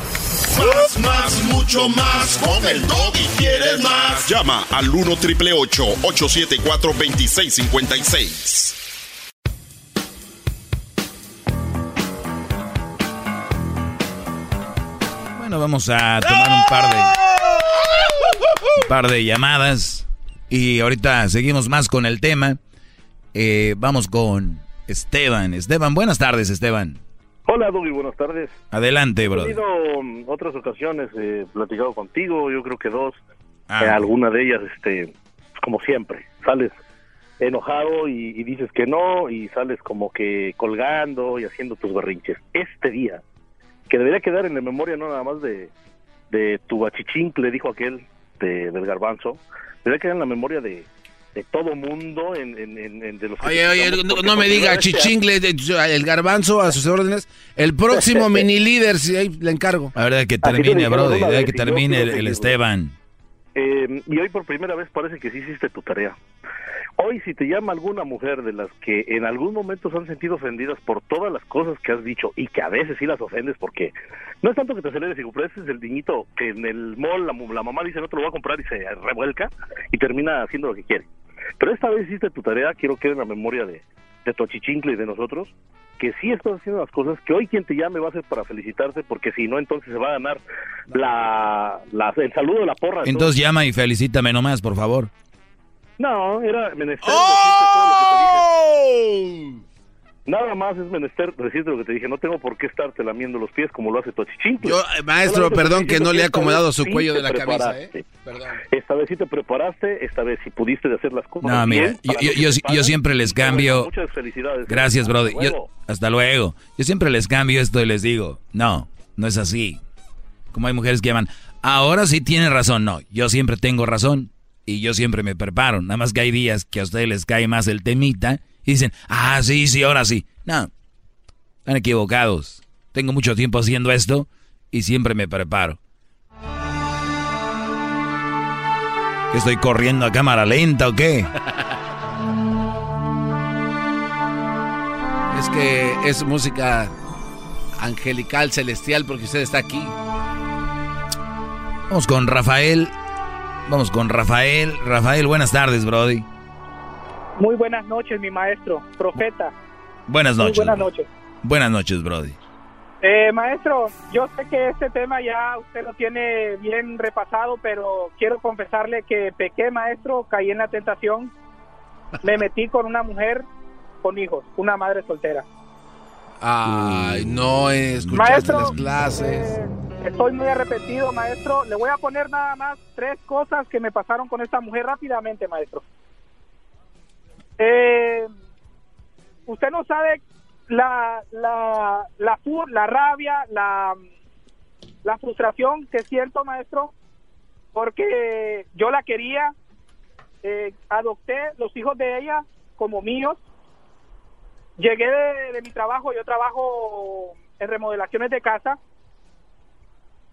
Más, más, mucho más. Con el y quieres más. Llama al 1 triple 874 2656. Bueno, vamos a tomar un par de un par de llamadas y ahorita seguimos más con el tema. Eh, vamos con Esteban. Esteban, buenas tardes, Esteban. Hola, Doggy, buenas tardes. Adelante, bro. He tenido otras ocasiones, he platicado contigo, yo creo que dos. Ah. Eh, alguna de ellas, este, como siempre, sales enojado y, dices que no y sales como que colgando y haciendo tus berrinches. Este día, que debería quedar en la memoria no nada más de, de tu le dijo aquel de, del garbanzo, debería quedar en la memoria de, de todo mundo en, en, de los oye oye no, me diga chichingle el garbanzo a sus órdenes. El próximo (laughs) mini líder si ahí le encargo. A ver que termine bro de que termine el, Esteban. Eh, y hoy por primera vez parece que sí hiciste tu tarea. Hoy si te llama alguna mujer de las que en algún momento se han sentido ofendidas por todas las cosas que has dicho y que a veces sí las ofendes porque no es tanto que te aceleres y ese es el niñito que en el mall la, la mamá dice no te lo voy a comprar y se revuelca y termina haciendo lo que quiere pero esta vez hiciste tu tarea, quiero que en la memoria de, de tu y de nosotros, que sí estás haciendo las cosas, que hoy quien te llame va a ser para felicitarte, porque si no, entonces se va a ganar la, el saludo de la porra. Entonces llama y felicítame nomás, por favor. No, era menester ¡Oh! Nada más es menester decirte lo que te dije, no tengo por qué estarte lamiendo los pies como lo hace tu Yo, eh, maestro, perdón que no le he acomodado su cuello de la camisa, ¿eh? Esta vez sí te preparaste, esta vez sí pudiste de hacer las cosas. No, mira, yo, siempre les cambio. Muchas felicidades. Gracias, brother. hasta luego. Yo siempre les cambio esto y les digo, no, no es así. Como hay mujeres que llaman, ahora sí tiene razón. No, yo siempre tengo razón y yo siempre me preparo. Nada más que hay días que a ustedes les cae más el temita y dicen, ah, sí, sí, ahora sí. No, están equivocados. Tengo mucho tiempo haciendo esto y siempre me preparo. ¿Estoy corriendo a cámara lenta o qué? (laughs) Es que es música angelical, celestial, porque usted está aquí. Vamos con Rafael. Vamos con Rafael. Rafael, buenas tardes, Brody. Muy buenas noches, mi maestro, profeta. Buenas noches. buenas noches. Buenas noches, Brody. Eh, maestro, yo sé que este tema ya usted lo tiene bien repasado, pero quiero confesarle que pequé, maestro, caí en la tentación, me metí con una mujer con hijos, una madre soltera. Ay, no escuchaste las clases. Eh, estoy muy arrepentido, maestro. Le voy a poner nada más tres cosas que me pasaron con esta mujer rápidamente, maestro. Eh, usted no sabe la, la, la, rabia, la, la frustración que siento, maestro, porque yo la quería, eh, adopté los hijos de ella como míos, llegué de, mi trabajo, yo trabajo en remodelaciones de casa,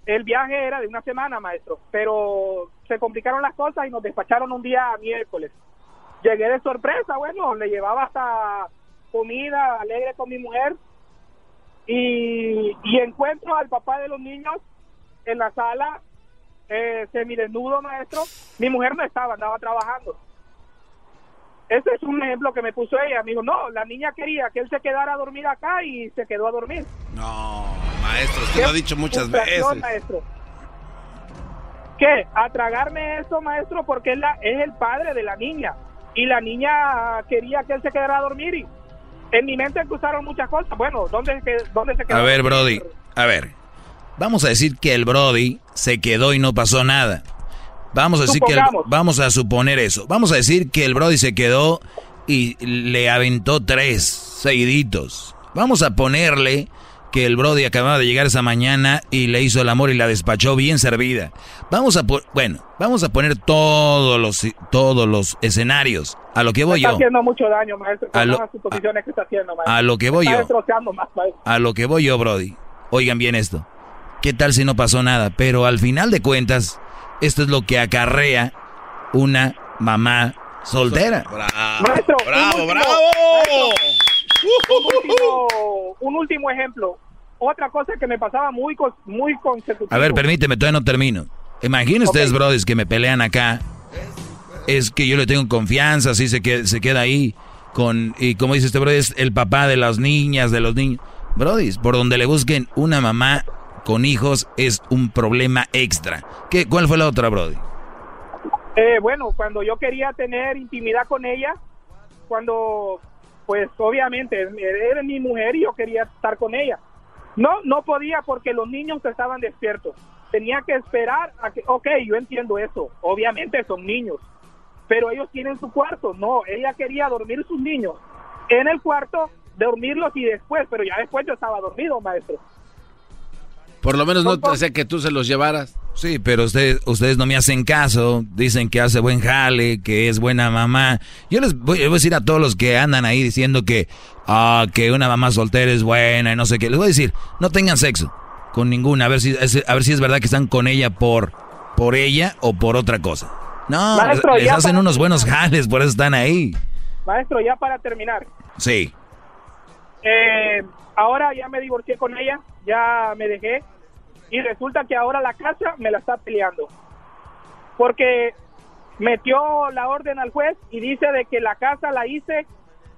el viaje era de una semana, maestro, pero se complicaron las cosas y nos despacharon un día miércoles. Llegué de sorpresa, bueno, le llevaba hasta comida alegre con mi mujer y, y encuentro al papá de los niños en la sala eh, semidesnudo, maestro. Mi mujer no estaba, andaba trabajando. Ese es un ejemplo que me puso ella. Me dijo, no, la niña quería que él se quedara a dormir acá y se quedó a dormir. No, maestro, usted lo ha dicho muchas veces. Maestro. ¿Qué? A tragarme eso, maestro, porque él la, es el padre de la niña. Y la niña quería que él se quedara a dormir y en mi mente cruzaron muchas cosas. Bueno, ¿dónde, dónde se quedó? A ver, Brody, a ver. Vamos a decir que el Brody se quedó y no pasó nada. Vamos a decir que vamos a suponer eso. Vamos a decir que el Brody se quedó y le aventó tres seguiditos. Vamos a ponerle que el Brody acababa de llegar esa mañana y le hizo el amor y la despachó bien servida. Vamos a bueno, vamos a poner todos los todos los escenarios. A lo que voy está yo. haciendo mucho daño, maestro. A lo, que está haciendo, maestro. a lo que voy yo. Más, a lo que voy yo, Brody. Oigan bien esto. ¿Qué tal si no pasó nada? Pero al final de cuentas, esto es lo que acarrea una mamá soltera. Bravo, bravo, bravo. (laughs) (laughs) un, último, ejemplo. Otra cosa que me pasaba muy, muy consecutivo. A ver, permíteme, todavía no termino. Imaginen ustedes, brothers, que me pelean acá. Es que yo le tengo confianza, así se queda, se queda ahí. Con, y como dice este brother, es el papá de las niñas, de los niños. Brody, por donde le busquen una mamá con hijos es un problema extra. ¿Qué, ¿Cuál fue la otra, Brody? Eh, bueno, cuando yo quería tener intimidad con ella, cuando, pues obviamente, era mi mujer y yo quería estar con ella. No, no podía porque los niños estaban despiertos. Tenía que esperar a que, ok, yo entiendo eso, obviamente son niños, pero ellos tienen su cuarto. No, ella quería dormir sus niños en el cuarto, dormirlos y después, pero ya después yo estaba dormido, maestro. Por lo menos no te que tú se los llevaras. Sí, pero ustedes, ustedes no me hacen caso. Dicen que hace buen jale, que es buena mamá. Yo les voy, a decir a todos los que andan ahí diciendo que, ah, que una mamá soltera es buena y no sé qué. Les voy a decir, no tengan sexo con ninguna. A ver si, a ver si es verdad que están con ella por, por ella o por otra cosa. No, les, hacen unos buenos jales, por eso están ahí. Maestro, ya para terminar. Sí. Eh, ahora ya me divorcié con ella, ya me dejé y resulta que ahora la casa me la está peleando. Porque metió la orden al juez y dice de que la casa la hice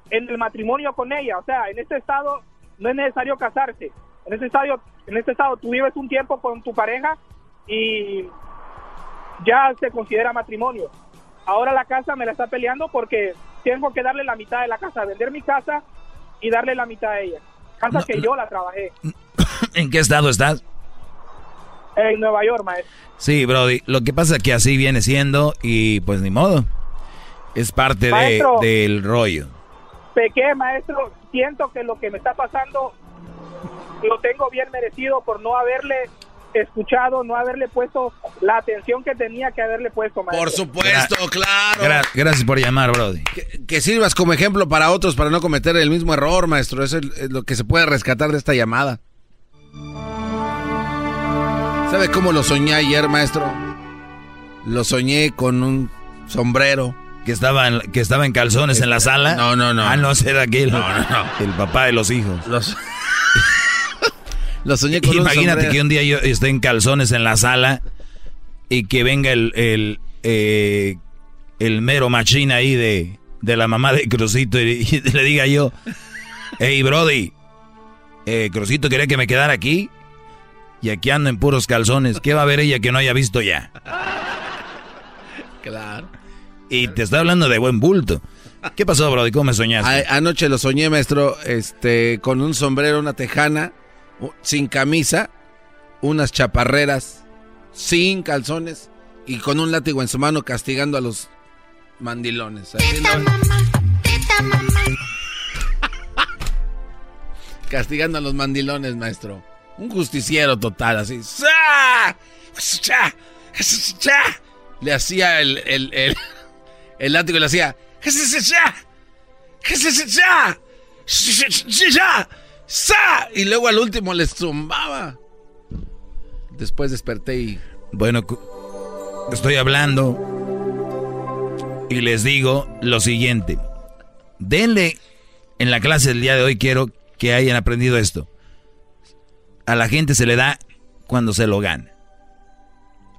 en el matrimonio con ella, o sea, en este estado no es necesario casarse. En este estado, en este estado tú vives un tiempo con tu pareja y ya se considera matrimonio. Ahora la casa me la está peleando porque tengo que darle la mitad de la casa, vender mi casa y darle la mitad a ella. Casa que yo la trabajé. (laughs) ¿En qué estado estás? En Nueva York, maestro. Sí, Brody. Lo que pasa es que así viene siendo y pues ni modo. Es parte de, del rollo. Pequé, maestro. Siento que lo que me está pasando lo tengo bien merecido por no haberle escuchado, no haberle puesto la atención que tenía que haberle puesto, maestro. Por supuesto, claro. gracias por llamar, Brody. Que, sirvas como ejemplo para otros para no cometer el mismo error, maestro. Eso es lo que se puede rescatar de esta llamada. ¿Sabe cómo lo soñé ayer, maestro? Lo soñé con un sombrero. ¿Que estaba en, que estaba en calzones en la sala? No, no, no. Ah, no, era aquel. No, no, no. El papá de los hijos. Los... (laughs) lo soñé con Imagínate que un día yo esté en calzones en la sala y que venga el, el, eh, el mero machín ahí de, de la mamá de Crucito y, le diga yo, hey Brody, eh, Crucito quería que me quedara aquí y aquí ando en puros calzones. ¿Qué va a ver ella que no haya visto ya? Claro. Y te está hablando de buen bulto. ¿Qué pasó, Brody? ¿Cómo me soñaste? anoche lo soñé, maestro, este, con un sombrero, una tejana, sin camisa, unas chaparreras, sin calzones y con un látigo en su mano castigando a los mandilones. Teta mamá, teta mamá. (laughs) castigando a los mandilones, maestro. Un justiciero total, así. Le hacía el, el, el, el látigo y le hacía. Y luego al último les zumbaba. Después desperté y. Bueno, estoy hablando y les digo lo siguiente. Denle en la clase del día de hoy, quiero que hayan aprendido esto. A la gente se le da cuando se lo gana.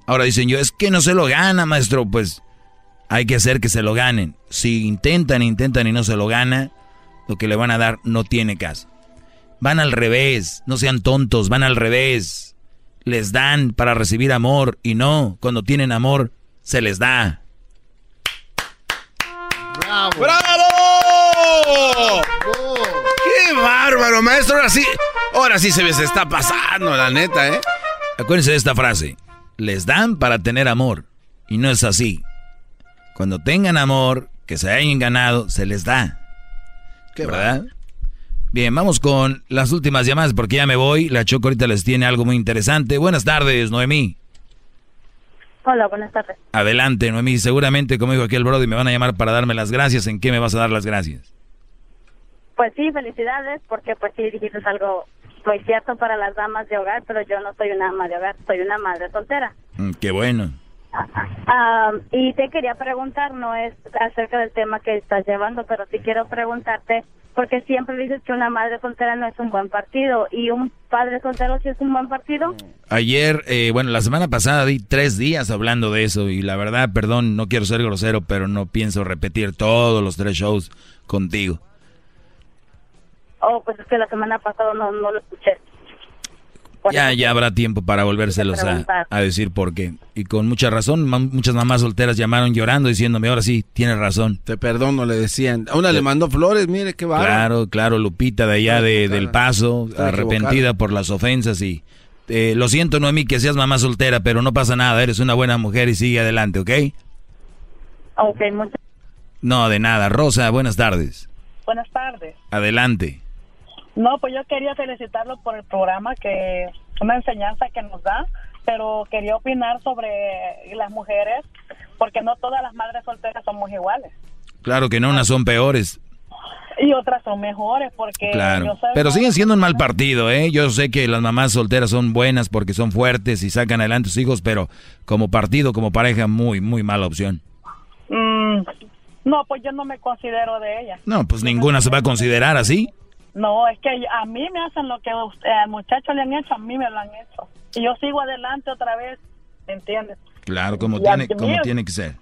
Ahora dicen yo, es que no se lo gana, maestro. Pues hay que hacer que se lo ganen. Si intentan, intentan y no se lo gana, lo que le van a dar no tiene caso. Van al revés, no sean tontos, van al revés. Les dan para recibir amor y no, cuando tienen amor, se les da. ¡Bravo! ¡Bravo! ¡Qué bárbaro, maestro! Ahora sí, ahora sí se me está pasando, la neta, ¿eh? Acuérdense de esta frase. Les dan para tener amor. Y no es así. Cuando tengan amor, que se hayan ganado, se les da. ¿Qué ¿Verdad? Bien, vamos con las últimas llamadas porque ya me voy. La Choco ahorita les tiene algo muy interesante. Buenas tardes, Noemí. Hola, buenas tardes. Adelante, Noemí. Seguramente, como dijo aquí el Brody, me van a llamar para darme las gracias. ¿En qué me vas a dar las gracias? Pues sí, felicidades, porque pues sí dijiste algo muy cierto para las damas de hogar, pero yo no soy una ama de hogar, soy una madre soltera. Mm, qué bueno. Y te quería preguntar, no es acerca del tema que estás llevando, pero sí quiero preguntarte, porque siempre dices que una madre soltera no es un buen partido, y un padre soltero sí es un buen partido. Ayer, eh, bueno, la semana pasada di tres días hablando de eso, y la verdad, perdón, no quiero ser grosero, pero no pienso repetir todos los tres shows contigo. Oh, pues es que la semana pasada no, no lo escuché. ya, ya habrá tiempo para volvérselos a, a, decir por qué. Y con mucha razón, muchas mamás solteras llamaron llorando diciéndome, ahora sí, tienes razón. Te perdono, le decían. A una le mandó flores, mire qué va. Claro, claro, Lupita de allá de, del Paso, arrepentida por las ofensas y... Eh, lo siento, Noemí, que seas mamá soltera, pero no pasa nada, eres una buena mujer y sigue adelante, ¿ok? Ok, muchas No, de nada. Rosa, buenas tardes. Buenas tardes. Adelante. No, pues yo quería felicitarlo por el programa, que una enseñanza que nos da, pero quería opinar sobre las mujeres, porque no todas las madres solteras somos iguales. Claro que no, unas son peores. Y otras son mejores, porque... Claro, pero siguen siendo un mal partido, ¿eh? Yo sé que las mamás solteras son buenas porque son fuertes y sacan adelante a sus hijos, pero como partido, como pareja, muy, muy mala opción. Mm, no, pues yo no me considero de ella. No, pues ninguna se va a considerar así. No, es que a mí me hacen lo que al muchacho le han hecho, a mí me lo han hecho. Y yo sigo adelante otra vez, ¿entiendes? Claro, como, tiene, como tiene que ser.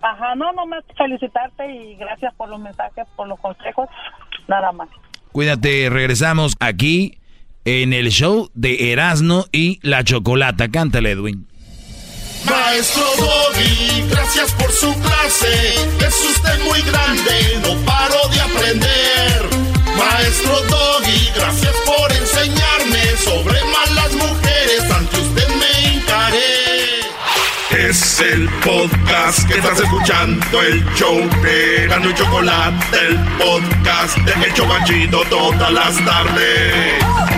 Ajá, no, no, me felicitarte y gracias por los mensajes, por los consejos, nada más. Cuídate, regresamos aquí en el show de Erasmo y la Chocolata. Cántale, Edwin. Maestro Doggy, gracias por su clase. Es usted muy grande, no paro de aprender. Maestro Doggy, gracias por enseñarme sobre malas mujeres. Ante usted me encaré. Es el podcast que estás escuchando, el show de Gano y Chocolate, el podcast de El Chocachito todas las tardes.